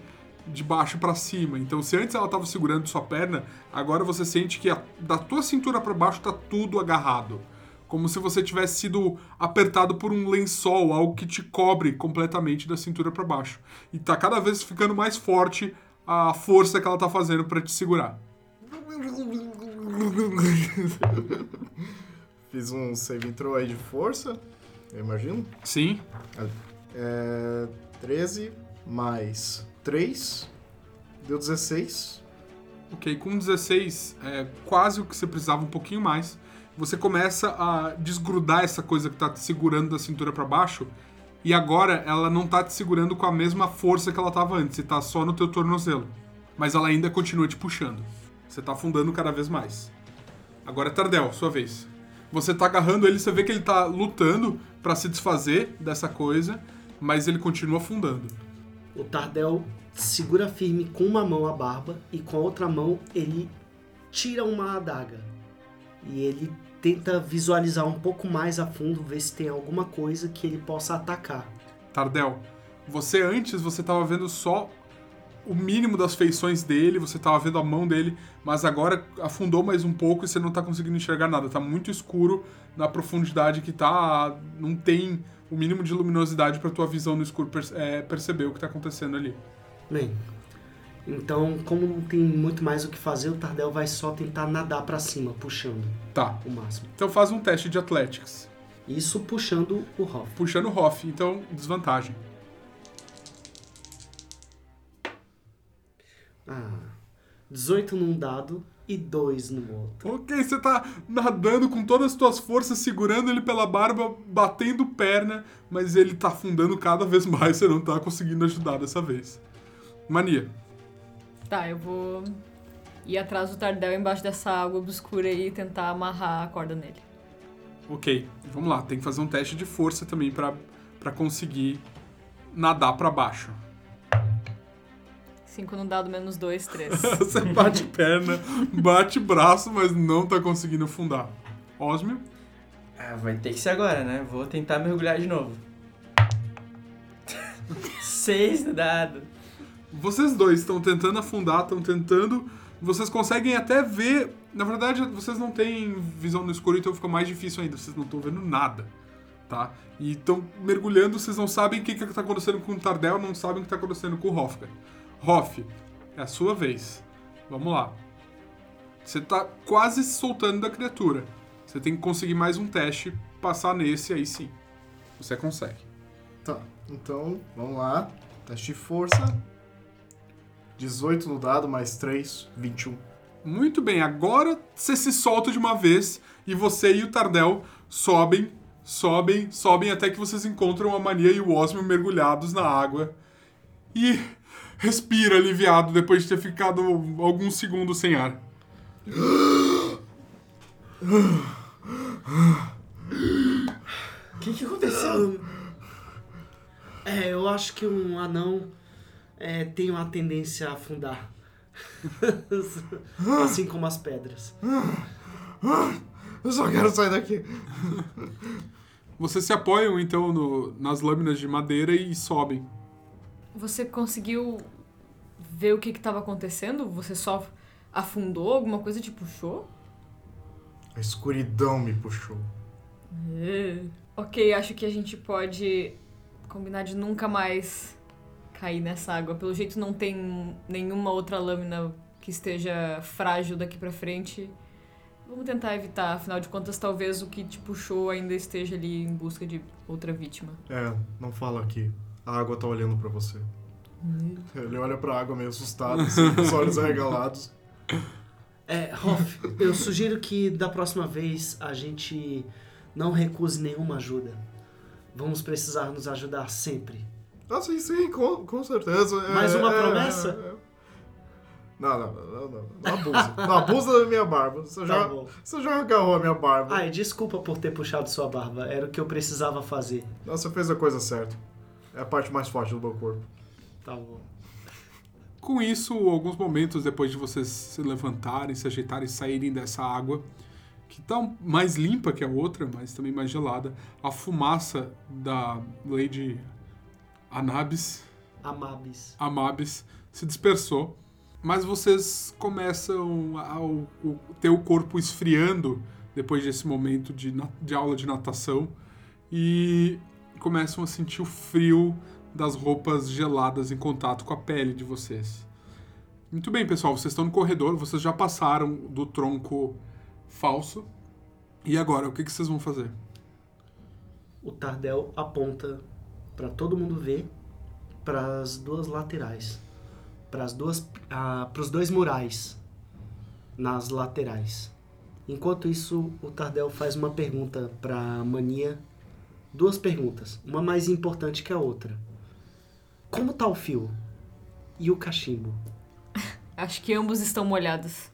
de baixo pra cima. Então, se antes ela tava segurando sua perna, agora você sente que a- da tua cintura pra baixo tá tudo agarrado. Como se você tivesse sido apertado por um lençol, algo que te cobre completamente da cintura pra baixo. E tá cada vez ficando mais forte a força que ela tá fazendo pra te segurar. Fiz um save throw aí de força, eu imagino. Sim, É, 13 mais 3, deu 16. Ok, com 16, é quase o que você precisava, um pouquinho mais. Você começa a desgrudar essa coisa que tá te segurando da cintura pra baixo. E agora ela não tá te segurando com a mesma força que ela tava antes, e tá só no teu tornozelo. Mas ela ainda continua te puxando. Você tá afundando cada vez mais. Agora é Tardel, sua vez. Você tá agarrando ele, você vê que ele tá lutando pra se desfazer dessa coisa, mas ele continua afundando. O Tardel segura firme com uma mão a barba e com a outra mão ele tira uma adaga. E ele tenta visualizar um pouco mais a fundo, ver se tem alguma coisa que ele possa atacar. Tardel, você antes você tava vendo só o mínimo das feições dele, você tava vendo a mão dele, mas agora afundou mais um pouco e você não tá conseguindo enxergar nada. Tá muito escuro na profundidade que tá, não tem o mínimo de luminosidade pra tua visão no escuro perce- é, perceber o que tá acontecendo ali. Bem, Então, como não tem muito mais o que fazer, o Tardel vai só tentar nadar pra cima, puxando Tá. o máximo. Então faz um teste de Athletics. Isso puxando o Hoff. Puxando o Hoff, então desvantagem. Ah, 18 num dado e 2 no outro. Ok, você tá nadando com todas as suas forças, segurando ele pela barba, batendo perna, mas ele tá afundando cada vez mais, você não tá conseguindo ajudar dessa vez. Mania. Tá, eu vou ir atrás do Tardel embaixo dessa água obscura aí e tentar amarrar a corda nele. Ok, vamos lá, tem que fazer um teste de força também pra, pra conseguir nadar pra baixo. 5 no dado, menos 2, 3. Você bate perna, bate braço, mas não tá conseguindo afundar. Osmio? Ah, vai ter que ser agora, né? Vou tentar mergulhar de novo. Seis no dado. Vocês dois estão tentando afundar, estão tentando. Vocês conseguem até ver. Na verdade, vocês não têm visão no escuro, então fica mais difícil ainda. Vocês não estão vendo nada, tá? E estão mergulhando, vocês não sabem o que, que tá acontecendo com o Tardel, não sabem o que tá acontecendo com o Hofgar. Hoff, é a sua vez. Vamos lá. Você tá quase se soltando da criatura. Você tem que conseguir mais um teste, passar nesse, aí sim. Você consegue. Tá, então, vamos lá. Teste de força. 18 no dado, mais 3, 21. Muito bem, agora você se solta de uma vez e você e o Tardel sobem, sobem, sobem até que vocês encontram a Mania e o Osmio mergulhados na água. E respira aliviado depois de ter ficado alguns segundos sem ar. O que, que aconteceu? É, eu acho que um anão é, tem uma tendência a afundar. assim como as pedras. Eu só quero sair daqui. Vocês se apoiam então no- nas lâminas de madeira e sobem. Você conseguiu ver o que que tava acontecendo? Você só afundou? Alguma coisa te puxou? A escuridão me puxou. Ok, acho que a gente pode combinar de nunca mais cair nessa água. Pelo jeito não tem nenhuma outra lâmina que esteja frágil daqui pra frente. Vamos tentar evitar, afinal de contas, talvez o que te puxou ainda esteja ali em busca de outra vítima. É, não fala aqui. A água tá olhando pra você. Ele olha pra água meio assustado, assim, com os olhos arregalados. É, Hoff, eu sugiro que da próxima vez a gente não recuse nenhuma ajuda. Vamos precisar nos ajudar sempre. Ah, sim, sim, com, com certeza. É, Mais uma é, promessa? é, é. Não, não, não, não, não abusa. Não abusa da minha barba. Você, Tá já, bom. você já agarrou a minha barba. Ai, desculpa por ter puxado sua barba. Era o que eu precisava fazer. Não, Você fez a coisa certa. É a parte mais forte do meu corpo. Tá bom. Com isso, alguns momentos depois de vocês se levantarem, se ajeitarem e saírem dessa água, que tá mais limpa que a outra, mas também mais gelada, a fumaça da Lady Anabis, Amabis. Amabis, se dispersou, mas vocês começam a, ter o corpo esfriando depois desse momento de, de aula de natação e começam a sentir o frio das roupas geladas em contato com a pele de vocês. Muito bem, pessoal, vocês estão no corredor, vocês já passaram do tronco falso. E agora, o que, que vocês vão fazer? O Tardel aponta pra todo mundo ver para as duas laterais, para as duas, ah, para os dois murais nas laterais. Enquanto isso, o Tardel faz uma pergunta para Mania, duas perguntas, uma mais importante que a outra. Como tá o fio e o cachimbo? Acho que ambos estão molhados.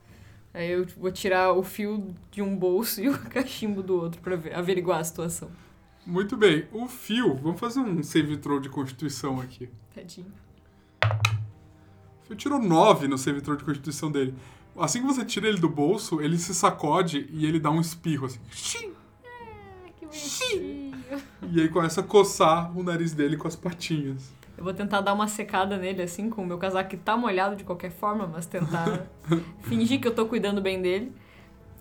Aí eu vou tirar o fio de um bolso e o cachimbo do outro pra ver, averiguar a situação. Muito bem, o fio, vamos fazer um save throw de constituição aqui. Tadinho. O fio tirou 9 no save throw de constituição dele. Assim que você tira ele do bolso, ele se sacode e ele dá um espirro assim. Xim! Que bonitinho. E aí começa a coçar o nariz dele com as patinhas. Eu vou tentar dar uma secada nele, assim, com o meu casaco que tá molhado de qualquer forma, mas tentar fingir que eu tô cuidando bem dele.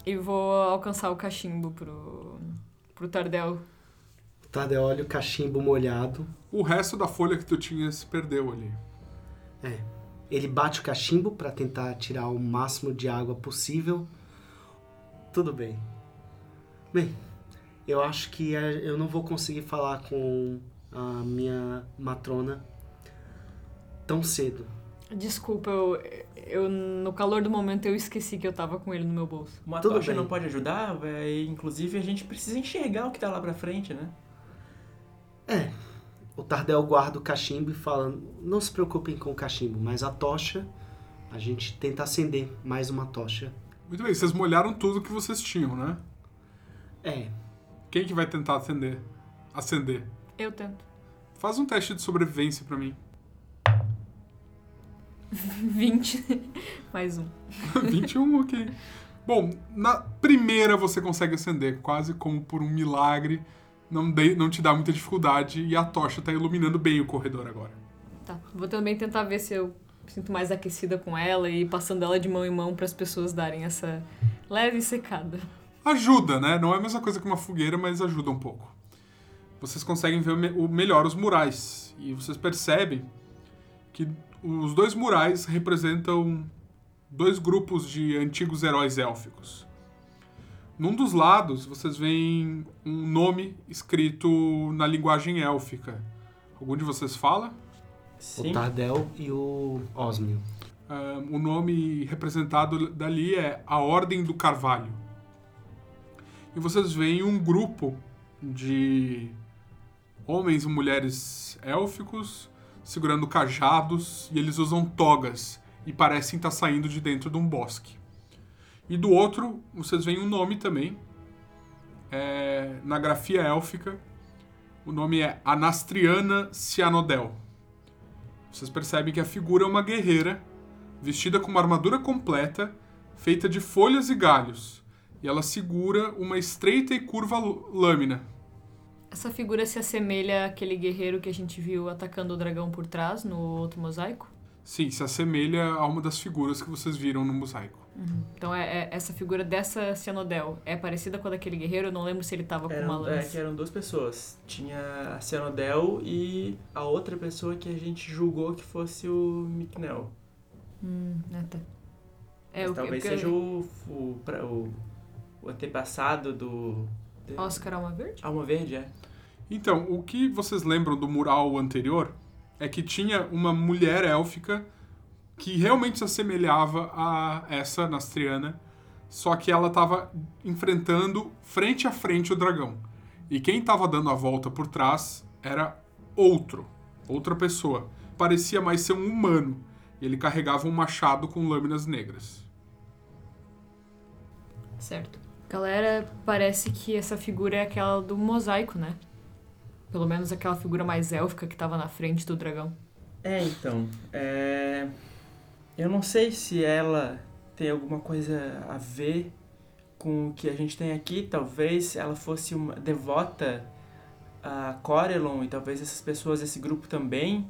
E vou alcançar o cachimbo pro, pro Tardel. O Tardel olha o cachimbo molhado. O resto da folha que tu tinha se perdeu ali. É. Ele bate o cachimbo para tentar tirar o máximo de água possível. Tudo bem. Bem, eu acho que eh, eu não vou conseguir falar com a minha matrona tão cedo. Desculpa, eu, eu no calor do momento eu esqueci que eu tava com ele no meu bolso. Uma Tudo tocha bem. não pode ajudar, véi, inclusive a gente precisa enxergar o que tá lá pra frente, né? É, o Tardel guarda o cachimbo e fala: Não se preocupem com o cachimbo, mas a tocha, a gente tenta acender mais uma tocha. Muito bem, vocês molharam tudo que vocês tinham, né? É, Quem que vai tentar acender? Acender. Eu tento. Faz um teste de sobrevivência pra mim. 20 mais um. 21, ok. Bom, na primeira você consegue acender, quase como por um milagre. Não, dei- não te dá muita dificuldade e a tocha tá iluminando bem o corredor agora. Tá. Vou também tentar ver se eu sinto mais aquecida com ela e passando ela de mão em mão para as pessoas darem essa leve secada. Ajuda, né? Não é a mesma coisa que uma fogueira, mas ajuda um pouco. Vocês conseguem ver o me- o melhor os murais. E vocês percebem que os dois murais representam dois grupos de antigos heróis élficos. Num dos lados, vocês veem um nome escrito na linguagem élfica. Algum de vocês fala? Sim. o Tardel e o Osmio. Ah, o nome representado dali é a Ordem do Carvalho. E vocês veem um grupo de homens e mulheres élficos segurando cajados e eles usam togas e parecem estar saindo de dentro de um bosque. E do outro, vocês veem um nome também. É, na grafia élfica, o nome é Anastriana Cianodel. Vocês percebem que a figura é uma guerreira, vestida com uma armadura completa, feita de folhas e galhos. E ela segura uma estreita e curva lâmina. Essa figura se assemelha àquele guerreiro que a gente viu atacando o dragão por trás no outro mosaico? Sim, se assemelha a uma das figuras que vocês viram no mosaico. Então é, é- essa figura dessa Cianodel é parecida com a daquele guerreiro? Eu não lembro se ele tava com uma Eram, é, lança. que eram duas pessoas. Tinha a Cianodel e a outra pessoa que a gente julgou que fosse o Miknel. Hum, ah, tá. É, Mas o, talvez o, seja o, o, pra- o, o antepassado do... Oscar Alma Verde? Alma Verde, é. Então, o que vocês lembram do mural anterior é que tinha uma mulher élfica que realmente se assemelhava a essa Nastriana, só que ela estava enfrentando frente a frente o dragão. E quem estava dando a volta por trás era outro, outra pessoa. Parecia mais ser um humano. E ele carregava um machado com lâminas negras. Certo. Galera, parece que essa figura é aquela do mosaico, né? Pelo menos aquela figura mais élfica que tava na frente do dragão. É, então, é... Eu não sei se ela tem alguma coisa a ver com o que a gente tem aqui. Talvez ela fosse uma devota a Corelon e talvez essas pessoas desse grupo também.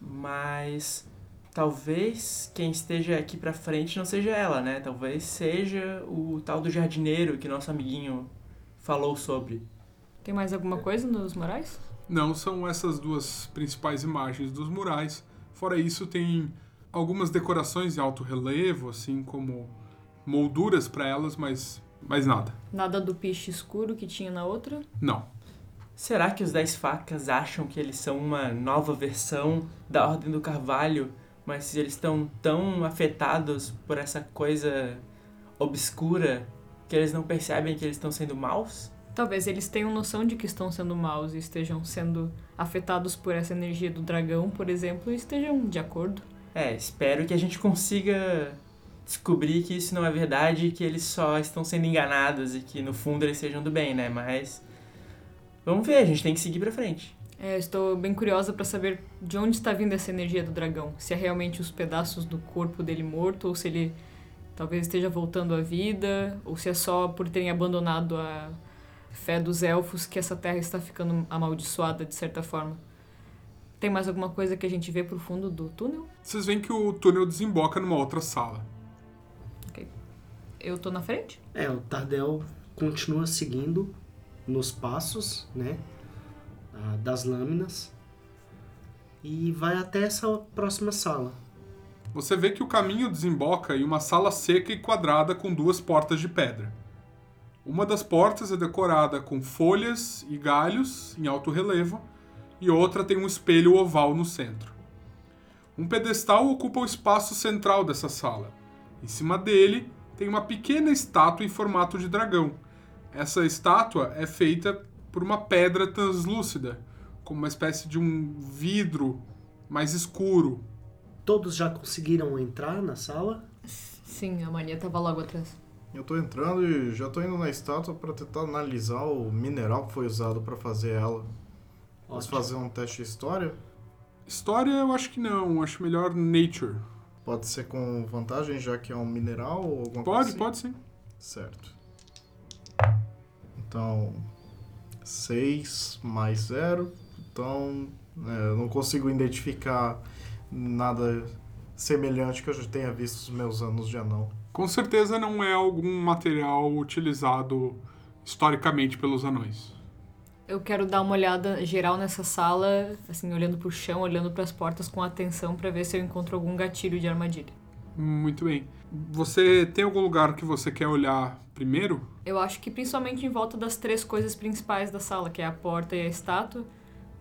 Mas talvez quem esteja aqui pra frente não seja ela, né? Talvez seja o tal do jardineiro que nosso amiguinho falou sobre. Tem mais alguma coisa nos morais? Não, são essas duas principais imagens dos murais. Fora isso, tem algumas decorações em alto relevo, assim como molduras para elas, mas mais nada. Nada do piche escuro que tinha na outra? Não. Será que os Dez Facas acham que eles são uma nova versão da Ordem do Carvalho, mas eles estão tão afetados por essa coisa obscura que eles não percebem que eles estão sendo maus? Talvez eles tenham noção de que estão sendo maus e estejam sendo afetados por essa energia do dragão, por exemplo, e estejam de acordo. É, espero que a gente consiga descobrir que isso não é verdade e que eles só estão sendo enganados e que no fundo eles sejam do bem, né? Mas vamos ver, a gente tem que seguir pra frente. É, estou bem curiosa para saber de onde está vindo essa energia do dragão. Se é realmente os pedaços do corpo dele morto, ou se ele talvez esteja voltando à vida, ou se é só por terem abandonado a fé dos elfos que essa terra está ficando amaldiçoada de certa forma. Tem mais alguma coisa que a gente vê pro fundo do túnel? Vocês veem que o túnel desemboca numa outra sala. Eu tô na frente? É, o Tardel continua seguindo nos passos, né? Das lâminas. E vai até essa próxima sala. Você vê que o caminho desemboca em uma sala seca e quadrada com duas portas de pedra. Uma das portas é decorada com folhas e galhos em alto relevo, e outra tem um espelho oval no centro. Um pedestal ocupa o espaço central dessa sala. Em cima dele tem uma pequena estátua em formato de dragão. Essa estátua é feita por uma pedra translúcida, como uma espécie de um vidro mais escuro. Todos já conseguiram entrar na sala? Sim, a mania tava logo atrás. Eu tô entrando e já tô indo na estátua para tentar analisar o mineral que foi usado para fazer ela. Posso fazer um teste de história? História eu acho que não, acho melhor nature. Pode ser com vantagem, já que é um mineral ou alguma coisa Pode, assim? pode sim. Certo. Então, 6 mais 0. Então, é, eu não consigo identificar nada semelhante que eu já tenha visto nos meus anos de anão. Com certeza não é algum material utilizado historicamente pelos anões. Eu quero dar uma olhada geral nessa sala, assim, olhando pro chão, olhando pras portas com atenção pra ver se eu encontro algum gatilho de armadilha. Muito bem. Você tem algum lugar que você quer olhar primeiro? Eu acho que principalmente em volta das três coisas principais da sala, que é a porta e a estátua,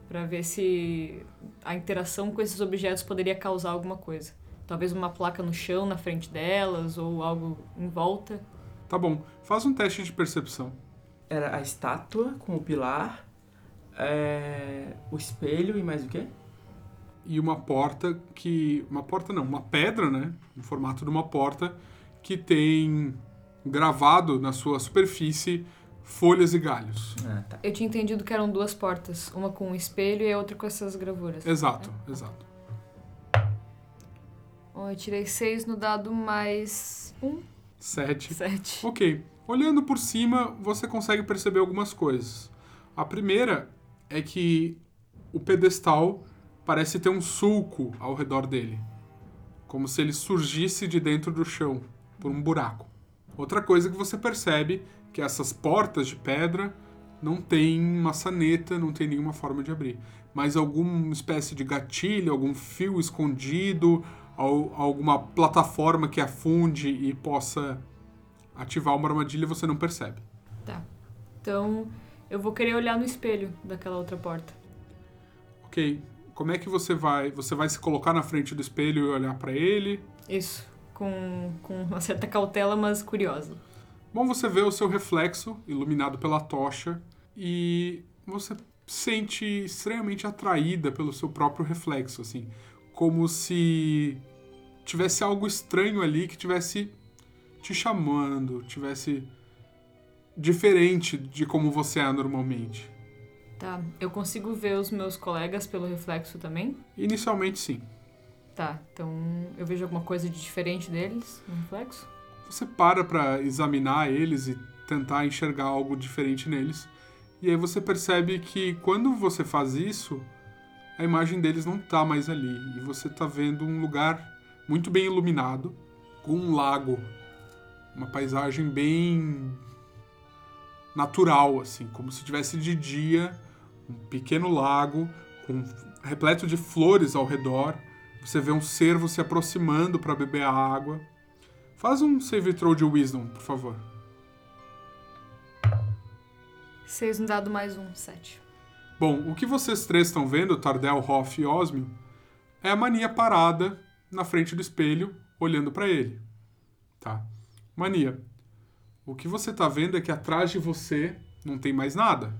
pra ver se a interação com esses objetos poderia causar alguma coisa. Talvez uma placa no chão na frente delas ou algo em volta. Tá bom. Faz um teste de percepção. Era a estátua com o pilar, é, o espelho e mais o quê? E uma porta que. Uma porta não, uma pedra, né? No formato de uma porta que tem gravado na sua superfície folhas e galhos. Ah, tá. Eu tinha entendido que eram duas portas, uma com um espelho e a outra com essas gravuras. Exato, exato. Bom, eu tirei seis no dado mais um, Sete. sete. Ok. Olhando por cima, você consegue perceber algumas coisas. A primeira é que o pedestal parece ter um sulco ao redor dele, como se ele surgisse de dentro do chão por um buraco. Outra coisa que você percebe que essas portas de pedra não tem maçaneta, não tem nenhuma forma de abrir, mas alguma espécie de gatilho, algum fio escondido, al- alguma plataforma que afunde e possa ativar uma armadilha você não percebe. Tá. Então, eu vou querer olhar no espelho daquela outra porta. Ok, como é que você vai? Você vai se colocar na frente do espelho e olhar pra ele? Isso. Com, com uma certa cautela, mas curiosa. Bom, você vê o seu reflexo iluminado pela tocha e você sente extremamente atraída pelo seu próprio reflexo, assim, como se tivesse algo estranho ali que tivesse te chamando, tivesse diferente de como você é normalmente. Tá. Eu consigo ver os meus colegas pelo reflexo também? Inicialmente, sim. Tá. Então, eu vejo alguma coisa de diferente deles no reflexo? Você para pra examinar eles e tentar enxergar algo diferente neles. E aí você percebe que quando você faz isso, a imagem deles não tá mais ali. E você tá vendo um lugar muito bem iluminado, com um lago. Uma paisagem bem natural, assim, como se tivesse de dia, um pequeno lago com repleto de flores ao redor. Você vê um cervo se aproximando para beber a água. Faz um save throw de wisdom, por favor. Seis no dado mais um, sete. Bom, o que vocês três estão vendo, Tardel, Hoff e Osmio, é a Mania parada na frente do espelho, olhando para ele. Tá? Mania, o que você tá vendo é que atrás de você não tem mais nada.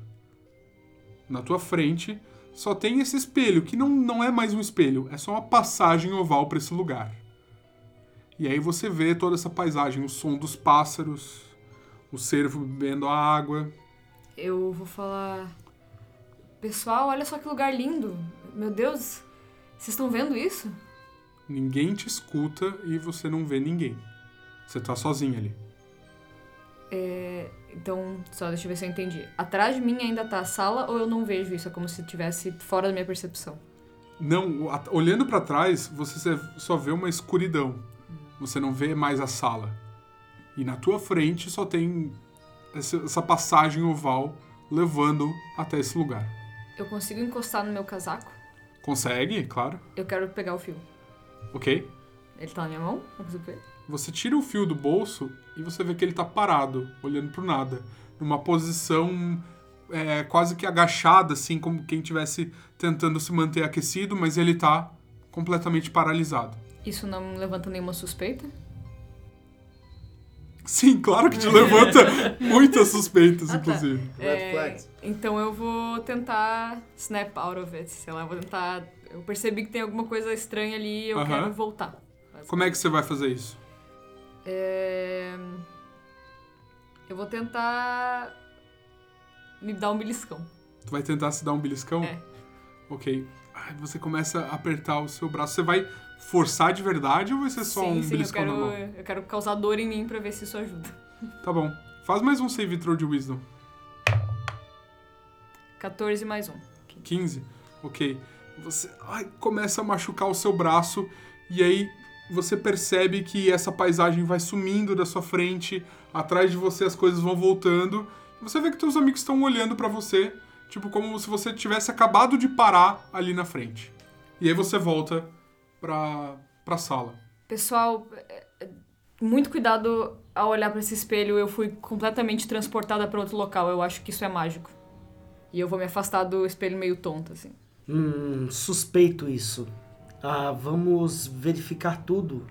Na tua frente só tem esse espelho, que não, não é mais um espelho, é só uma passagem oval para esse lugar. E aí você vê toda essa paisagem, o som dos pássaros, o cervo bebendo a água, Eu vou falar. Pessoal, olha só que lugar lindo. Meu Deus, vocês estão vendo isso? Ninguém te escuta e você não vê ninguém. Você tá sozinho ali. É, então, só deixa eu ver se eu entendi. Atrás de mim ainda tá a sala ou eu não vejo isso? É como se estivesse fora da minha percepção. Não, olhando pra trás, você só vê uma escuridão. Você não vê mais a sala. E na tua frente só tem essa passagem oval levando até esse lugar. Eu consigo encostar no meu casaco? Consegue, claro. Eu quero pegar o fio. Ok. Ele tá na minha mão? Eu consigo ver? Você tira o fio do bolso e você vê que ele tá parado, olhando pro nada. Numa posição é, quase que agachada, assim, como quem estivesse tentando se manter aquecido, mas ele tá completamente paralisado. Isso não levanta nenhuma suspeita? Sim, claro que te levanta muitas suspeitas, Ah, tá. inclusive. Red É, flags. Então eu vou tentar snap out of it, sei lá, eu vou tentar... Eu percebi que tem alguma coisa estranha ali e eu Aham. quero voltar. Como é que você vai fazer isso? É... Eu vou tentar me dar um beliscão. Tu vai tentar se dar um beliscão? É. Ok. Ai, Você começa a apertar o seu braço. Você vai forçar de verdade ou vai ser só sim, um sim, eu beliscão quero, na mão? eu quero causar dor em mim pra ver se isso ajuda. Tá bom. Faz mais um save throw de wisdom. 14 mais um. 15. Ok. Você ai, começa a machucar o seu braço e aí você percebe que essa paisagem vai sumindo da sua frente, atrás de você as coisas vão voltando. E você vê que teus amigos estão olhando pra você, tipo como se você tivesse acabado de parar ali na frente. E aí você volta pra, pra sala. Pessoal, é, é, muito cuidado ao olhar pra esse espelho. Eu fui completamente transportada pra outro local. Eu acho que isso é mágico. E eu vou me afastar do espelho meio tonto, assim. Hum, suspeito isso. Ah, vamos verificar tudo,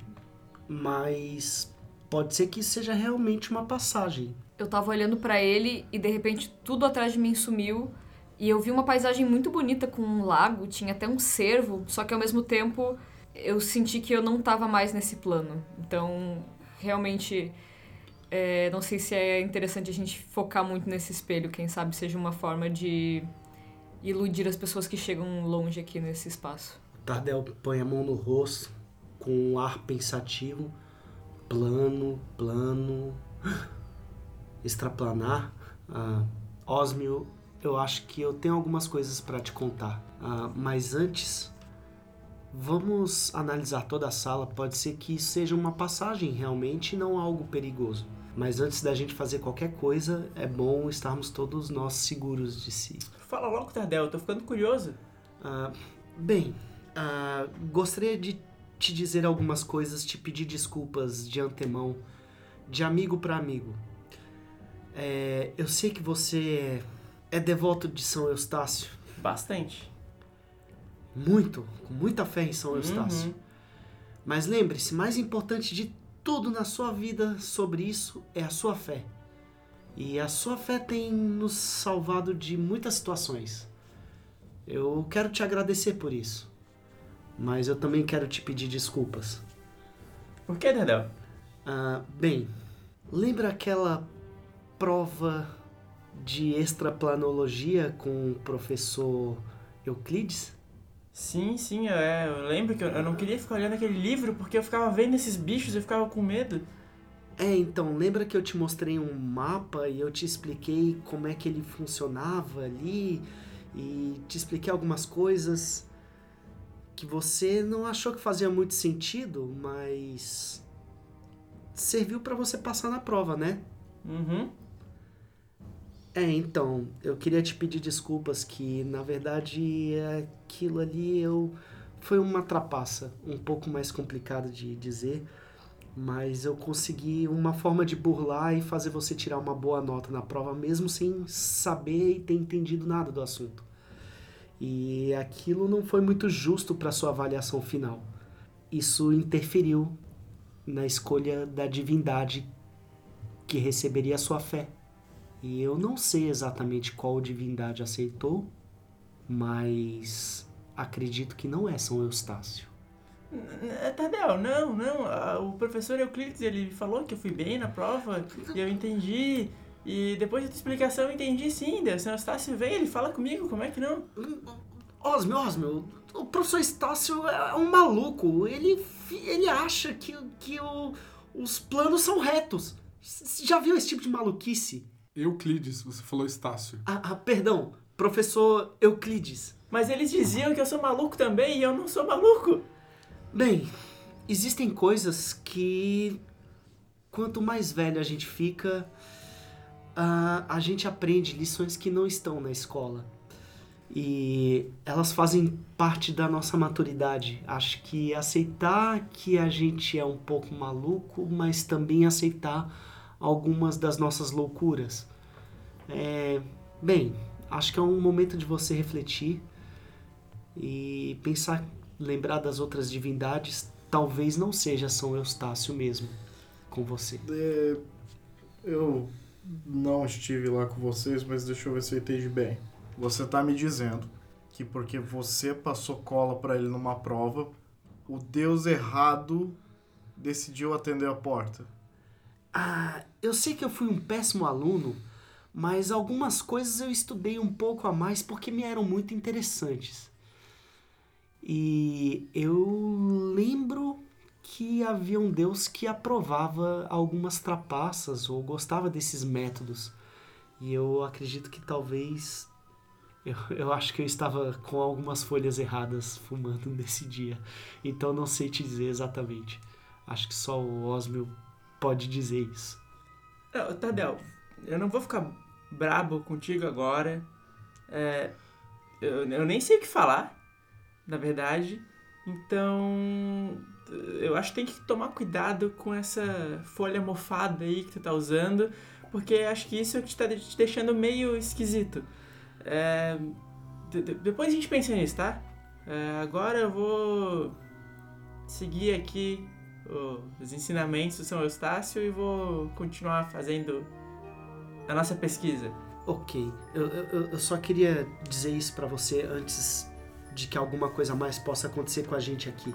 mas pode ser que seja realmente uma passagem. Eu tava olhando pra ele e de repente tudo atrás de mim sumiu. E eu vi uma paisagem muito bonita com um lago, tinha até um cervo, só que ao mesmo tempo eu senti que eu não tava mais nesse plano. Então, realmente, é, não sei se é interessante a gente focar muito nesse espelho. Quem sabe seja uma forma de iludir as pessoas que chegam longe aqui nesse espaço. Tardel põe a mão no rosto, com um ar pensativo. Plano, plano. Extraplanar. Ah, Osmio, eu acho que eu tenho algumas coisas para te contar. Ah, mas antes, vamos analisar toda a sala. Pode ser que seja uma passagem realmente, não algo perigoso. Mas antes da gente fazer qualquer coisa, é bom estarmos todos nós seguros de si. Fala logo, Tardel, eu tô ficando curioso. Ah, bem, ah, gostaria de te dizer algumas coisas, te pedir desculpas de antemão, de amigo para amigo. É, eu sei que você é devoto de São Eustácio, Bastante. muito, com muita fé em São Eustácio. Uhum. Mas lembre-se, mais importante de tudo na sua vida sobre isso é a sua fé. E a sua fé tem nos salvado de muitas situações. Eu quero te agradecer por isso. Mas eu também quero te pedir desculpas. Por que, Tardel? Ah, bem, lembra aquela prova de extraplanologia com o professor Euclides? Sim, sim, é, eu lembro que eu, eu não queria ficar olhando aquele livro porque eu ficava vendo esses bichos e eu ficava com medo. É, então, lembra que eu te mostrei um mapa e eu te expliquei como é que ele funcionava ali e te expliquei algumas coisas que você não achou que fazia muito sentido, mas serviu pra você passar na prova, né? Uhum. É, então, eu queria te pedir desculpas que, na verdade, aquilo ali eu foi uma trapaça, um pouco mais complicado de dizer, mas eu consegui uma forma de burlar e fazer você tirar uma boa nota na prova mesmo sem saber e ter entendido nada do assunto. E aquilo não foi muito justo para sua avaliação final. Isso interferiu na escolha da divindade que receberia sua fé. E eu não sei exatamente qual divindade aceitou, mas acredito que não é São Eustácio. Tardel, não, não. ah, O professor Euclides, ele falou que eu fui bem na prova e eu entendi. E depois da tua explicação eu entendi sim. O senhor Estácio veio, ele fala comigo, como é que não? Osmio, Osmio, o professor Estácio é um maluco. Ele, ele acha que, que o- os planos são retos. Você já viu esse tipo de maluquice? Euclides, você falou Estácio. Ah, ah, perdão, professor Euclides. Mas eles diziam que eu sou maluco também e eu não sou maluco. Bem, existem coisas que quanto mais velho a gente fica, ah, a gente aprende lições que não estão na escola. E elas fazem parte da nossa maturidade. Acho que aceitar que a gente é um pouco maluco, mas também aceitar algumas das nossas loucuras. É, bem, acho que é um momento de você refletir e pensar, lembrar das outras divindades. Talvez não seja São Eustácio mesmo com você. É, eu não estive lá com vocês, mas deixa eu ver se eu entendi bem. Você tá me dizendo que porque você passou cola pra ele numa prova, o Deus errado decidiu atender a porta. Ah, eu sei que eu fui um péssimo aluno, mas algumas coisas eu estudei um pouco a mais porque me eram muito interessantes. E eu lembro que havia um Deus que aprovava algumas trapaças ou gostava desses métodos. E eu acredito que talvez. Eu, eu acho que eu estava com algumas folhas erradas fumando nesse dia. Então não sei te dizer exatamente. Acho que só o Osmio pode dizer isso. Não, Tadel, eu não vou ficar brabo contigo agora. É, eu, eu nem sei o que falar, na verdade. Então, eu acho que tem que tomar cuidado com essa folha mofada aí que tu tá usando, porque acho que isso te tá te deixando meio esquisito. É, de- de- depois a gente pensa nisso, tá? É, agora eu vou seguir aqui os ensinamentos do São Eustácio e vou continuar fazendo a nossa pesquisa. Ok, eu, eu, eu só queria dizer isso pra você antes de que alguma coisa mais possa acontecer com a gente aqui.